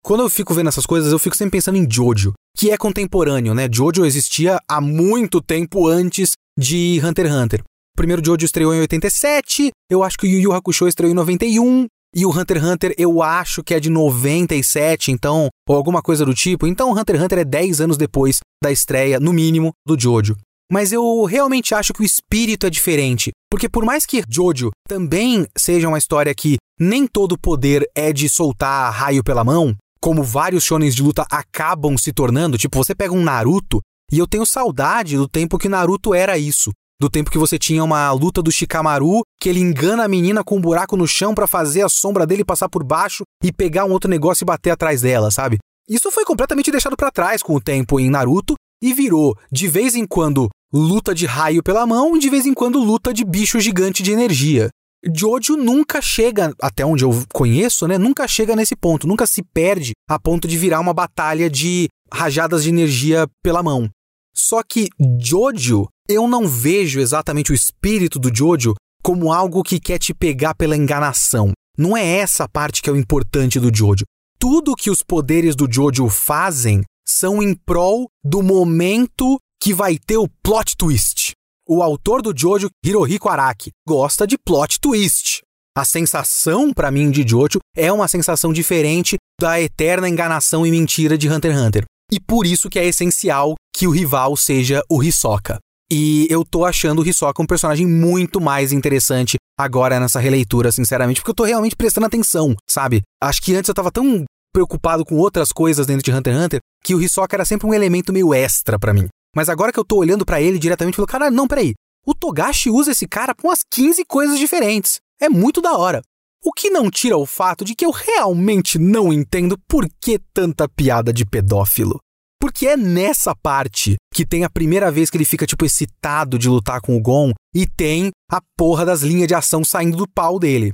Quando eu fico vendo essas coisas, eu fico sempre pensando em Jojo, que é contemporâneo, né? Jojo existia há muito tempo antes de Hunter x Hunter. O primeiro Jojo estreou em 87, eu acho que o Yu Yu Hakusho estreou em 91, e o Hunter x Hunter eu acho que é de 97, então, ou alguma coisa do tipo. Então o Hunter x Hunter é 10 anos depois da estreia, no mínimo, do Jojo. Mas eu realmente acho que o espírito é diferente, porque por mais que Jojo também seja uma história que nem todo poder é de soltar raio pela mão, como vários shonens de luta acabam se tornando, tipo, você pega um Naruto, e eu tenho saudade do tempo que Naruto era isso. Do tempo que você tinha uma luta do Shikamaru, que ele engana a menina com um buraco no chão para fazer a sombra dele passar por baixo e pegar um outro negócio e bater atrás dela, sabe? Isso foi completamente deixado para trás com o tempo em Naruto e virou, de vez em quando, luta de raio pela mão e de vez em quando luta de bicho gigante de energia. Jojo nunca chega, até onde eu conheço, né? Nunca chega nesse ponto, nunca se perde a ponto de virar uma batalha de rajadas de energia pela mão. Só que Jojo, eu não vejo exatamente o espírito do Jojo como algo que quer te pegar pela enganação. Não é essa parte que é o importante do Jojo. Tudo que os poderes do Jojo fazem são em prol do momento que vai ter o plot twist o autor do Jojo, Hirohiko Araki, gosta de plot twist. A sensação, para mim, de Jojo é uma sensação diferente da eterna enganação e mentira de Hunter x Hunter. E por isso que é essencial que o rival seja o Hisoka. E eu tô achando o Hisoka um personagem muito mais interessante agora nessa releitura, sinceramente, porque eu tô realmente prestando atenção, sabe? Acho que antes eu tava tão preocupado com outras coisas dentro de Hunter x Hunter que o Hisoka era sempre um elemento meio extra para mim. Mas agora que eu tô olhando para ele diretamente, eu falo, cara, não, peraí. O Togashi usa esse cara com umas 15 coisas diferentes. É muito da hora. O que não tira o fato de que eu realmente não entendo por que tanta piada de pedófilo. Porque é nessa parte que tem a primeira vez que ele fica, tipo, excitado de lutar com o Gon e tem a porra das linhas de ação saindo do pau dele.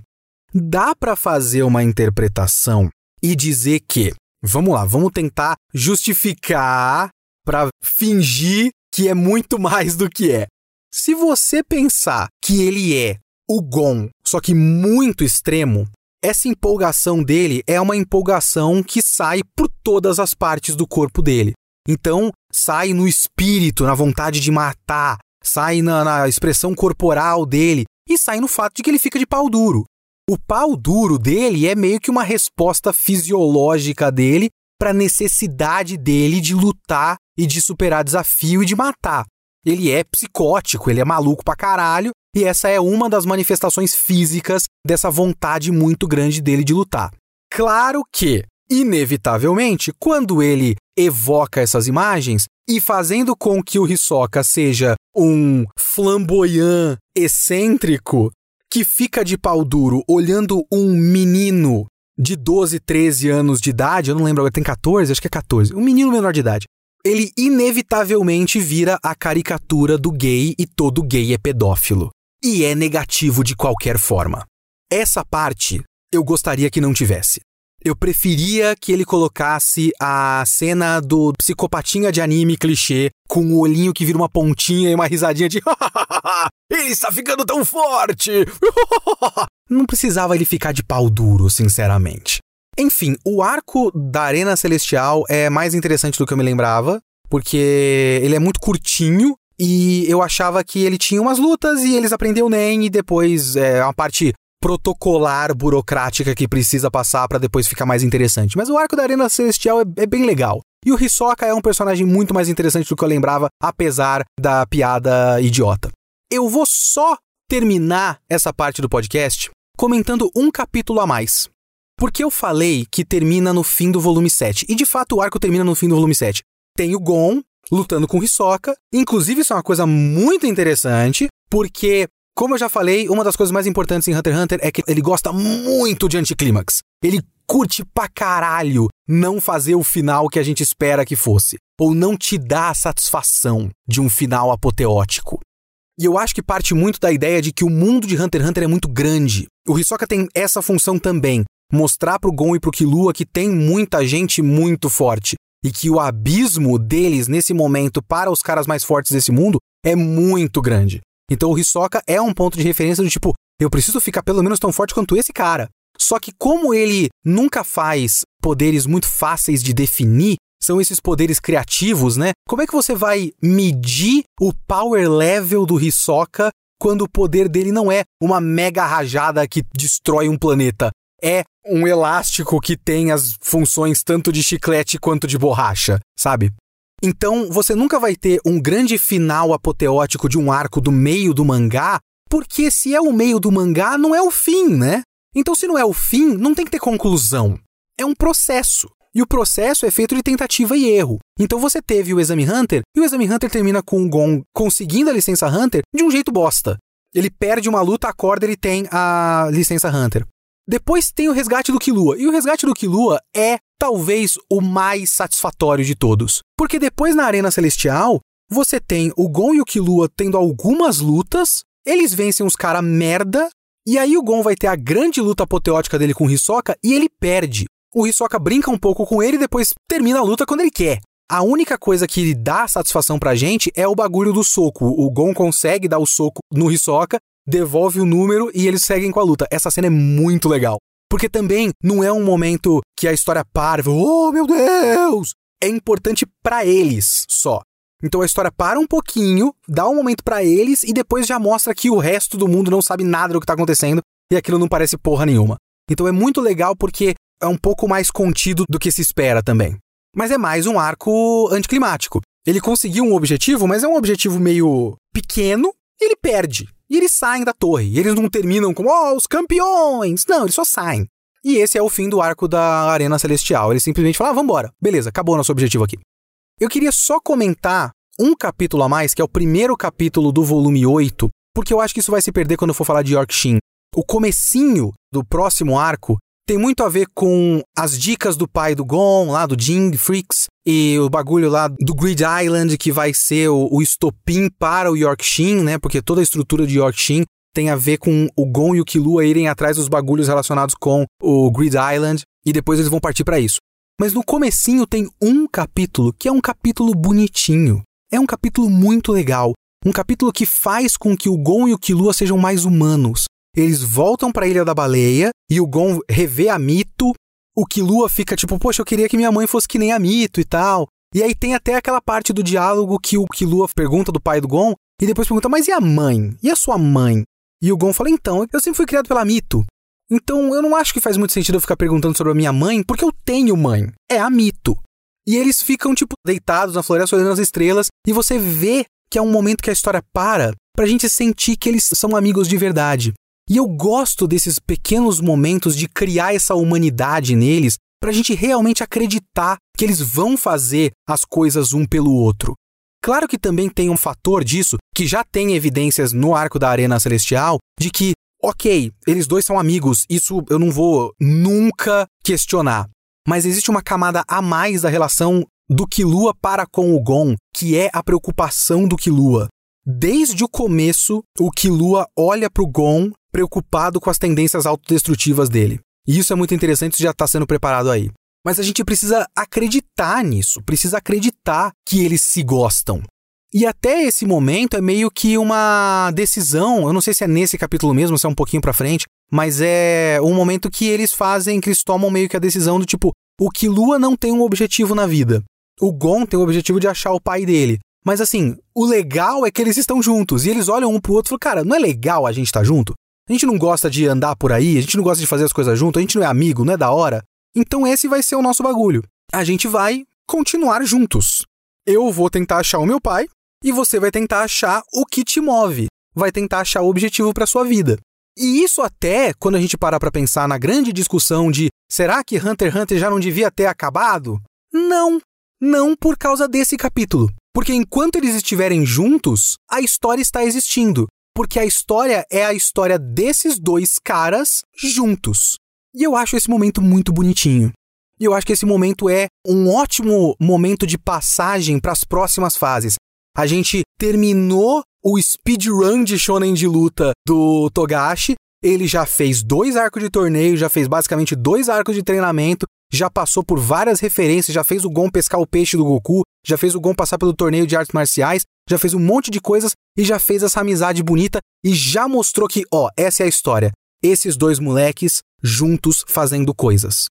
Dá para fazer uma interpretação e dizer que, vamos lá, vamos tentar justificar para fingir que é muito *laughs* mais do que é. Se você pensar que ele é o Gon, só que muito extremo, essa empolgação dele é uma empolgação que sai por todas as partes do corpo dele. Então, sai no espírito, na vontade de matar, sai na, na expressão corporal dele e sai no fato de que ele fica de pau duro. O pau duro dele é meio que uma resposta fisiológica dele para a necessidade dele de lutar e de superar desafio e de matar. Ele é psicótico, ele é maluco pra caralho, e essa é uma das manifestações físicas dessa vontade muito grande dele de lutar. Claro que, inevitavelmente, quando ele evoca essas imagens e fazendo com que o Hisoka seja um flamboyant excêntrico que fica de pau duro olhando um menino de 12, 13 anos de idade, eu não lembro, agora tem 14, acho que é 14, um menino menor de idade. Ele inevitavelmente vira a caricatura do gay e todo gay é pedófilo. E é negativo de qualquer forma. Essa parte eu gostaria que não tivesse. Eu preferia que ele colocasse a cena do psicopatinha de anime clichê com o um olhinho que vira uma pontinha e uma risadinha de ele está ficando tão forte. Não precisava ele ficar de pau duro, sinceramente. Enfim, o arco da Arena Celestial é mais interessante do que eu me lembrava, porque ele é muito curtinho e eu achava que ele tinha umas lutas e eles aprenderam nem e depois é uma parte protocolar burocrática que precisa passar para depois ficar mais interessante. Mas o arco da Arena Celestial é, é, bem legal. E o Hisoka é um personagem muito mais interessante do que eu lembrava, apesar da piada idiota. Eu vou só terminar essa parte do podcast comentando um capítulo a mais. Porque eu falei que termina no fim do volume 7. E de fato o arco termina no fim do volume 7. Tem o Gon lutando com Hisoka. Inclusive, isso é uma coisa muito interessante, porque como eu já falei, uma das coisas mais importantes em Hunter x Hunter é que ele gosta muito de anticlímax. Ele curte pra caralho não fazer o final que a gente espera que fosse. Ou não te dá a satisfação de um final apoteótico. E eu acho que parte muito da ideia de que o mundo de Hunter x Hunter é muito grande. O Hisoka tem essa função também. Mostrar pro Gon e pro Killua que tem muita gente muito forte. E que o abismo deles nesse momento para os caras mais fortes desse mundo é muito grande. Então o Hisoka é um ponto de referência do tipo, eu preciso ficar pelo menos tão forte quanto esse cara. Só que como ele nunca faz poderes muito fáceis de definir, são esses poderes criativos, né? Como é que você vai medir o power level do Hisoka quando o poder dele não é uma mega rajada que destrói um planeta? É um elástico que tem as funções tanto de chiclete quanto de borracha, sabe? Então, você nunca vai ter um grande final apoteótico de um arco do meio do mangá, porque se é o meio do mangá, não é o fim, né? Então, se não é o fim, não tem que ter conclusão. É um processo. E o processo é feito de tentativa e erro. Então você teve o Exame Hunter, e o Exame Hunter termina com o Gon conseguindo a licença Hunter de um jeito bosta. Ele perde uma luta, acorda, ele tem a licença Hunter. Depois tem o resgate do Killua. E o resgate do Killua é talvez o mais satisfatório de todos. Porque depois na Arena Celestial, você tem o Gon e o Killua tendo algumas lutas, eles vencem os cara merda, e aí o Gon vai ter a grande luta apoteótica dele com o Hisoka e ele perde. O Hisoka brinca um pouco com ele e depois termina a luta quando ele quer. A única coisa que dá satisfação pra gente é o bagulho do soco. O Gon consegue dar o soco no Hisoka devolve o número e eles seguem com a luta. Essa cena é muito legal. Porque também não é um momento que a história para, oh meu Deus! É importante para eles só. Então a história para um pouquinho, dá um momento para eles e depois já mostra que o resto do mundo não sabe nada do que tá acontecendo e aquilo não parece porra nenhuma. Então é muito legal porque é um pouco mais contido do que se espera também. Mas é mais um arco anticlimático. Ele conseguiu um objetivo, mas é um objetivo meio pequeno e ele perde. E eles saem da torre. E eles não terminam como, oh, os campeões! Não, eles só saem. E esse é o fim do arco da Arena Celestial. Eles simplesmente falam, ah, vambora. Beleza, acabou nosso objetivo aqui. Eu queria só comentar um capítulo a mais, que é o primeiro capítulo do volume 8, porque eu acho que isso vai se perder quando eu for falar de Yorkshin. O comecinho do próximo arco tem muito a ver com as dicas do pai do Gon, lá do Jing Freaks, e o bagulho lá do Grid Island, que vai ser o, o estopim para o Yorkshin, né? Porque toda a estrutura de Yorkshin tem a ver com o Gon e o Killua irem atrás dos bagulhos relacionados com o Grid Island, e depois eles vão partir para isso. Mas no comecinho tem um capítulo que é um capítulo bonitinho. É um capítulo muito legal. Um capítulo que faz com que o Gon e o Killua sejam mais humanos. Eles voltam para a Ilha da Baleia e o Gon revê a Mito. O Killua fica tipo, poxa, eu queria que minha mãe fosse que nem a Mito e tal. E aí tem até aquela parte do diálogo que o Killua pergunta do pai do Gon e depois pergunta: "Mas e a mãe? E a sua mãe?" E o Gon fala: "Então, eu sempre fui criado pela Mito. Então eu não acho que faz muito sentido eu ficar perguntando sobre a minha mãe, porque eu tenho mãe. É a Mito." E eles ficam tipo deitados na floresta olhando as estrelas e você vê que é um momento que a história para pra gente sentir que eles são amigos de verdade. E eu gosto desses pequenos momentos de criar essa humanidade neles pra gente realmente acreditar que eles vão fazer as coisas um pelo outro. Claro que também tem um fator disso, que já tem evidências no arco da Arena Celestial, de que, ok, eles dois são amigos, isso eu não vou nunca questionar. Mas existe uma camada a mais da relação do Killua para com o Gon, que é a preocupação do Killua. Desde o começo, o Killua olha para o Gon preocupado com as tendências autodestrutivas dele. E isso é muito interessante, isso já está sendo preparado aí. Mas a gente precisa acreditar nisso, precisa acreditar que eles se gostam. E até esse momento é meio que uma decisão, eu não sei se é nesse capítulo mesmo, se é um pouquinho para frente, mas é um momento que eles fazem, que eles tomam meio que a decisão do tipo, o Killua não tem um objetivo na vida. O Gon tem o objetivo de achar o pai dele. Mas assim, o legal é que eles estão juntos e eles olham um pro outro e falam, cara, não é legal a gente estar tá junto? A gente não gosta de andar por aí, a gente não gosta de fazer as coisas junto, a gente não é amigo, não é da hora. Então esse vai ser o nosso bagulho. A gente vai continuar juntos. Eu vou tentar achar o meu pai e você vai tentar achar o que te move, vai tentar achar o objetivo para sua vida. E isso até quando a gente para para pensar na grande discussão de será que Hunter x Hunter já não devia ter acabado? Não, não por causa desse capítulo. Porque enquanto eles estiverem juntos, a história está existindo porque a história é a história desses dois caras juntos. E eu acho esse momento muito bonitinho. E eu acho que esse momento é um ótimo momento de passagem para as próximas fases. A gente terminou o speedrun de shonen de luta do Togashi. Ele já fez dois arcos de torneio, já fez basicamente dois arcos de treinamento, já passou por várias referências, já fez o Gon pescar o peixe do Goku, já fez o Gon passar pelo torneio de artes marciais, já fez um monte de coisas e já fez essa amizade bonita e já mostrou que, ó, essa é a história. Esses dois moleques juntos fazendo coisas.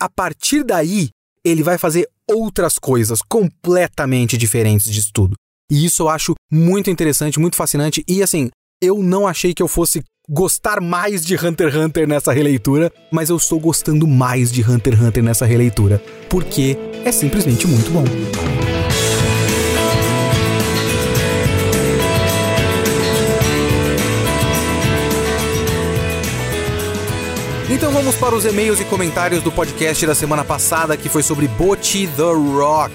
A partir daí, ele vai fazer outras coisas completamente diferentes disso tudo. E isso eu acho muito interessante, muito fascinante. E assim, eu não achei que eu fosse gostar mais de Hunter x Hunter nessa releitura, mas eu estou gostando mais de Hunter x Hunter nessa releitura, porque é simplesmente muito bom. Então vamos para os e-mails e comentários do podcast da semana passada, que foi sobre Boti The Rock.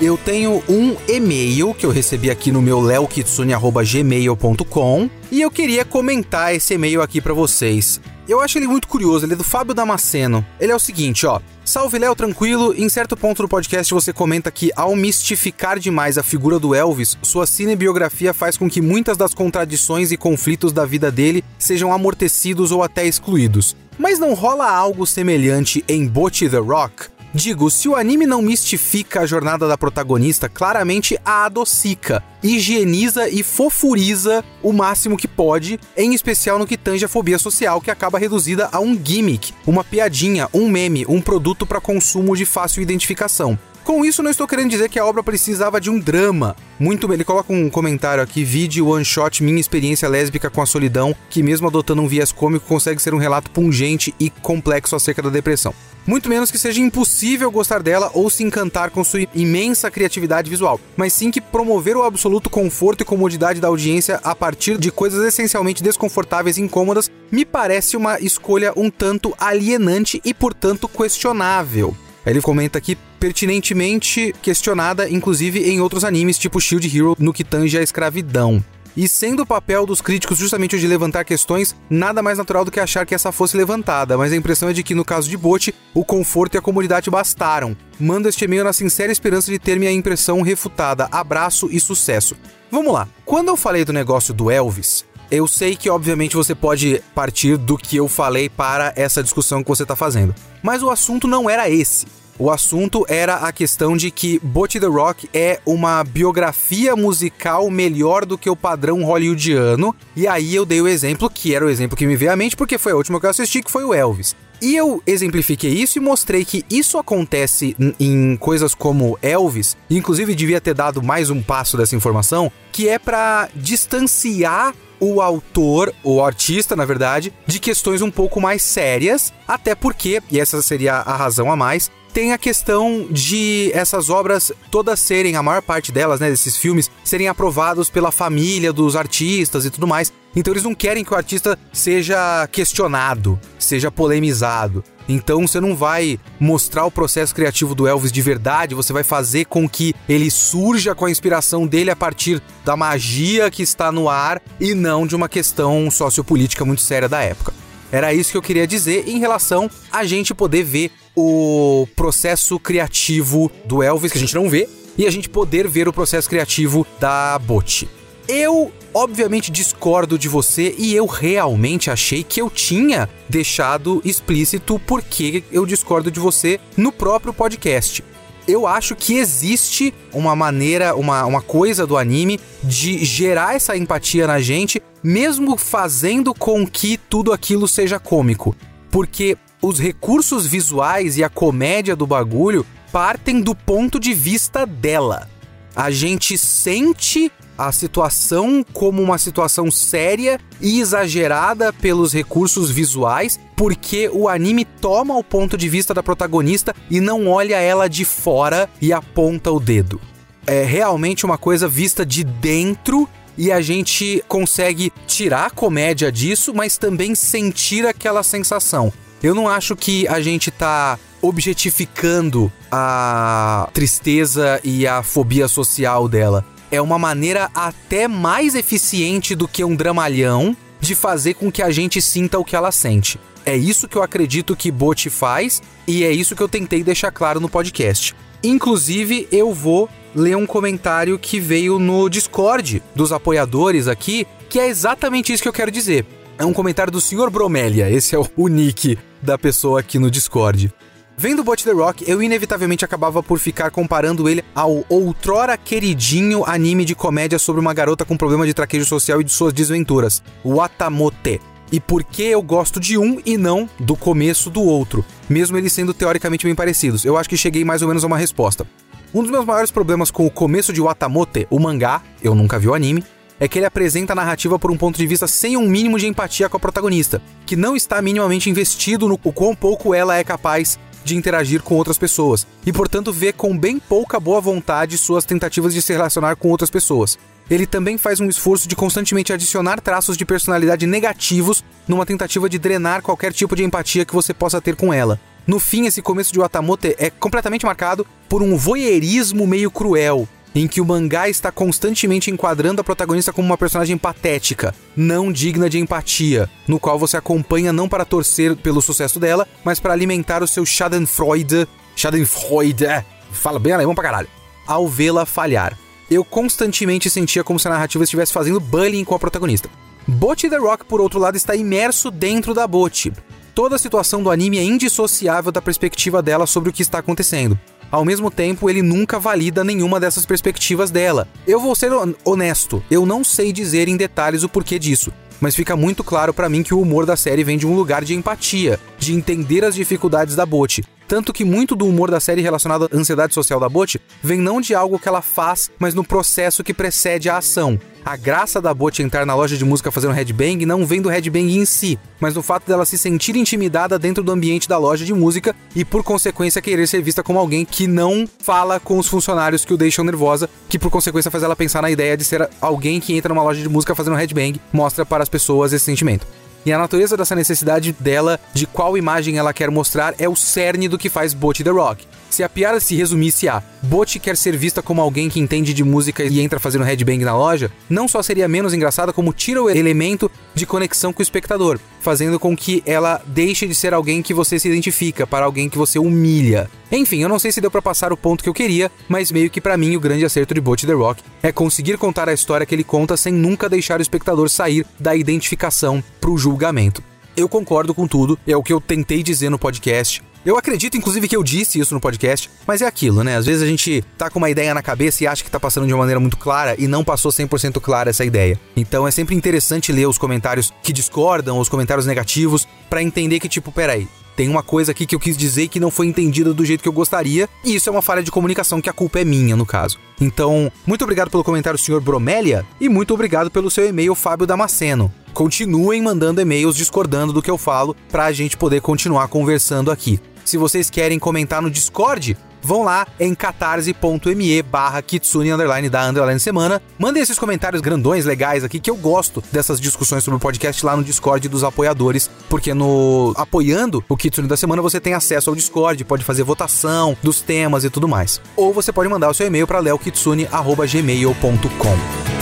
Eu tenho um e-mail que eu recebi aqui no meu leokitsune.gmail.com e eu queria comentar esse e-mail aqui para vocês. Eu acho ele muito curioso, ele é do Fábio Damasceno. Ele é o seguinte, ó. Salve Léo, tranquilo. Em certo ponto do podcast você comenta que ao mistificar demais a figura do Elvis, sua cinebiografia faz com que muitas das contradições e conflitos da vida dele sejam amortecidos ou até excluídos. Mas não rola algo semelhante em Bocce the Rock? Digo, se o anime não mistifica a jornada da protagonista, claramente a adocica, higieniza e fofuriza o máximo que pode, em especial no que tange a fobia social, que acaba reduzida a um gimmick, uma piadinha, um meme, um produto para consumo de fácil identificação. Com isso, não estou querendo dizer que a obra precisava de um drama. Muito Ele coloca um comentário aqui: vídeo one shot Minha experiência lésbica com a solidão, que mesmo adotando um viés cômico, consegue ser um relato pungente e complexo acerca da depressão. Muito menos que seja impossível gostar dela ou se encantar com sua imensa criatividade visual, mas sim que promover o absoluto conforto e comodidade da audiência a partir de coisas essencialmente desconfortáveis e incômodas me parece uma escolha um tanto alienante e, portanto, questionável. Ele comenta aqui pertinentemente questionada, inclusive em outros animes, tipo Shield Hero, no que tange a escravidão. E sendo o papel dos críticos justamente o de levantar questões, nada mais natural do que achar que essa fosse levantada, mas a impressão é de que no caso de Bote, o conforto e a comodidade bastaram. Mando este e-mail na sincera esperança de ter minha impressão refutada. Abraço e sucesso. Vamos lá. Quando eu falei do negócio do Elvis, eu sei que obviamente você pode partir do que eu falei para essa discussão que você está fazendo. Mas o assunto não era esse. O assunto era a questão de que Bot the Rock é uma biografia musical melhor do que o padrão hollywoodiano. E aí eu dei o exemplo, que era o exemplo que me veio à mente, porque foi a última que eu assisti, que foi o Elvis. E eu exemplifiquei isso e mostrei que isso acontece em coisas como Elvis, inclusive devia ter dado mais um passo dessa informação, que é para distanciar o autor, o artista, na verdade, de questões um pouco mais sérias, até porque, e essa seria a razão a mais, tem a questão de essas obras todas serem, a maior parte delas, né, desses filmes, serem aprovados pela família dos artistas e tudo mais. Então eles não querem que o artista seja questionado, seja polemizado. Então você não vai mostrar o processo criativo do Elvis de verdade, você vai fazer com que ele surja com a inspiração dele a partir da magia que está no ar e não de uma questão sociopolítica muito séria da época. Era isso que eu queria dizer em relação a gente poder ver o processo criativo do Elvis, que a gente não vê, e a gente poder ver o processo criativo da Bot. Eu, obviamente, discordo de você e eu realmente achei que eu tinha deixado explícito porque eu discordo de você no próprio podcast. Eu acho que existe uma maneira, uma, uma coisa do anime de gerar essa empatia na gente, mesmo fazendo com que tudo aquilo seja cômico. Porque os recursos visuais e a comédia do bagulho partem do ponto de vista dela. A gente sente a situação como uma situação séria e exagerada pelos recursos visuais, porque o anime toma o ponto de vista da protagonista e não olha ela de fora e aponta o dedo. É realmente uma coisa vista de dentro e a gente consegue tirar a comédia disso, mas também sentir aquela sensação. Eu não acho que a gente tá objetificando a tristeza e a fobia social dela. É uma maneira até mais eficiente do que um dramalhão de fazer com que a gente sinta o que ela sente. É isso que eu acredito que Bot faz e é isso que eu tentei deixar claro no podcast. Inclusive, eu vou ler um comentário que veio no Discord dos apoiadores aqui, que é exatamente isso que eu quero dizer. É um comentário do Sr. Bromélia, esse é o nick da pessoa aqui no Discord. Vendo Bot The Rock, eu inevitavelmente acabava por ficar comparando ele ao outrora queridinho anime de comédia sobre uma garota com problema de traquejo social e de suas desventuras, Watamote. E por que eu gosto de um e não do começo do outro, mesmo eles sendo teoricamente bem parecidos? Eu acho que cheguei mais ou menos a uma resposta. Um dos meus maiores problemas com o começo de Watamote, o mangá, eu nunca vi o anime, é que ele apresenta a narrativa por um ponto de vista sem um mínimo de empatia com a protagonista, que não está minimamente investido no quão pouco ela é capaz de interagir com outras pessoas, e portanto vê com bem pouca boa vontade suas tentativas de se relacionar com outras pessoas. Ele também faz um esforço de constantemente adicionar traços de personalidade negativos numa tentativa de drenar qualquer tipo de empatia que você possa ter com ela. No fim, esse começo de Watamote é completamente marcado por um voyeurismo meio cruel, em que o mangá está constantemente enquadrando a protagonista como uma personagem patética, não digna de empatia, no qual você acompanha não para torcer pelo sucesso dela, mas para alimentar o seu Schadenfreude, Schadenfreude, é, fala bem alemão pra caralho, ao vê-la falhar. Eu constantemente sentia como se a narrativa estivesse fazendo bullying com a protagonista. Bot The Rock, por outro lado, está imerso dentro da Bot. Toda a situação do anime é indissociável da perspectiva dela sobre o que está acontecendo. Ao mesmo tempo, ele nunca valida nenhuma dessas perspectivas dela. Eu vou ser honesto, eu não sei dizer em detalhes o porquê disso, mas fica muito claro para mim que o humor da série vem de um lugar de empatia, de entender as dificuldades da Bot. Tanto que muito do humor da série relacionado à ansiedade social da Bot vem não de algo que ela faz, mas no processo que precede a ação. A graça da Bot entrar na loja de música fazendo headbang não vem do headbang em si, mas do fato dela se sentir intimidada dentro do ambiente da loja de música e, por consequência, querer ser vista como alguém que não fala com os funcionários que o deixam nervosa, que por consequência faz ela pensar na ideia de ser alguém que entra numa loja de música fazendo headbang, mostra para as pessoas esse sentimento. E a natureza dessa necessidade dela, de qual imagem ela quer mostrar, é o cerne do que faz Bot The Rock. Se a piada se resumisse a Bot quer ser vista como alguém que entende de música e entra fazendo headbang na loja, não só seria menos engraçada, como tira o elemento de conexão com o espectador, fazendo com que ela deixe de ser alguém que você se identifica para alguém que você humilha. Enfim, eu não sei se deu para passar o ponto que eu queria, mas meio que para mim o grande acerto de Bot The Rock é conseguir contar a história que ele conta sem nunca deixar o espectador sair da identificação pro julgamento. Eu concordo com tudo, é o que eu tentei dizer no podcast. Eu acredito, inclusive, que eu disse isso no podcast, mas é aquilo, né? Às vezes a gente tá com uma ideia na cabeça e acha que tá passando de uma maneira muito clara e não passou 100% clara essa ideia. Então é sempre interessante ler os comentários que discordam, os comentários negativos, para entender que, tipo, peraí, tem uma coisa aqui que eu quis dizer que não foi entendida do jeito que eu gostaria, e isso é uma falha de comunicação que a culpa é minha, no caso. Então, muito obrigado pelo comentário, senhor Bromélia, e muito obrigado pelo seu e-mail, Fábio Damasceno. Continuem mandando e-mails discordando do que eu falo para a gente poder continuar conversando aqui. Se vocês querem comentar no Discord, vão lá em catarse.me barra kitsune underline da underline semana. Mandem esses comentários grandões, legais aqui, que eu gosto dessas discussões sobre o podcast lá no Discord dos apoiadores, porque no apoiando o Kitsune da semana você tem acesso ao Discord, pode fazer votação dos temas e tudo mais. Ou você pode mandar o seu e-mail para leokitsune.gmail.com.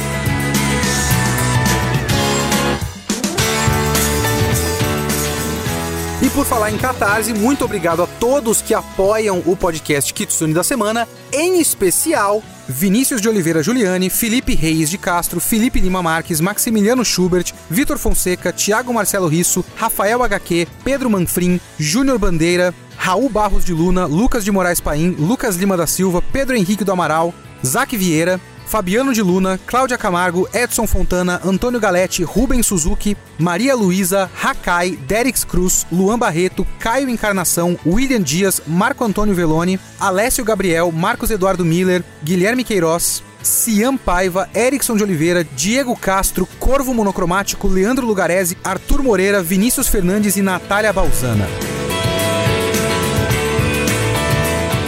por falar em Catarse, muito obrigado a todos que apoiam o podcast Kitsune da semana, em especial Vinícius de Oliveira Juliane, Felipe Reis de Castro, Felipe Lima Marques, Maximiliano Schubert, Vitor Fonseca, Thiago Marcelo Risso, Rafael HQ, Pedro Manfrim, Júnior Bandeira, Raul Barros de Luna, Lucas de Moraes Paim, Lucas Lima da Silva, Pedro Henrique do Amaral, Zac Vieira, Fabiano de Luna, Cláudia Camargo, Edson Fontana, Antônio Galete, Rubens Suzuki, Maria Luísa, Hakai, Derix Cruz, Luan Barreto, Caio Encarnação, William Dias, Marco Antônio Veloni, Alessio Gabriel, Marcos Eduardo Miller, Guilherme Queiroz, Cian Paiva, Erickson de Oliveira, Diego Castro, Corvo Monocromático, Leandro Lugarese, Arthur Moreira, Vinícius Fernandes e Natália Balzana.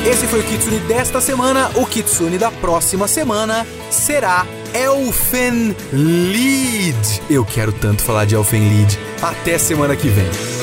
Esse foi o Kitsune desta semana. O Kitsune da próxima semana será Elfen Lied. Eu quero tanto falar de Elfen Lied. Até semana que vem.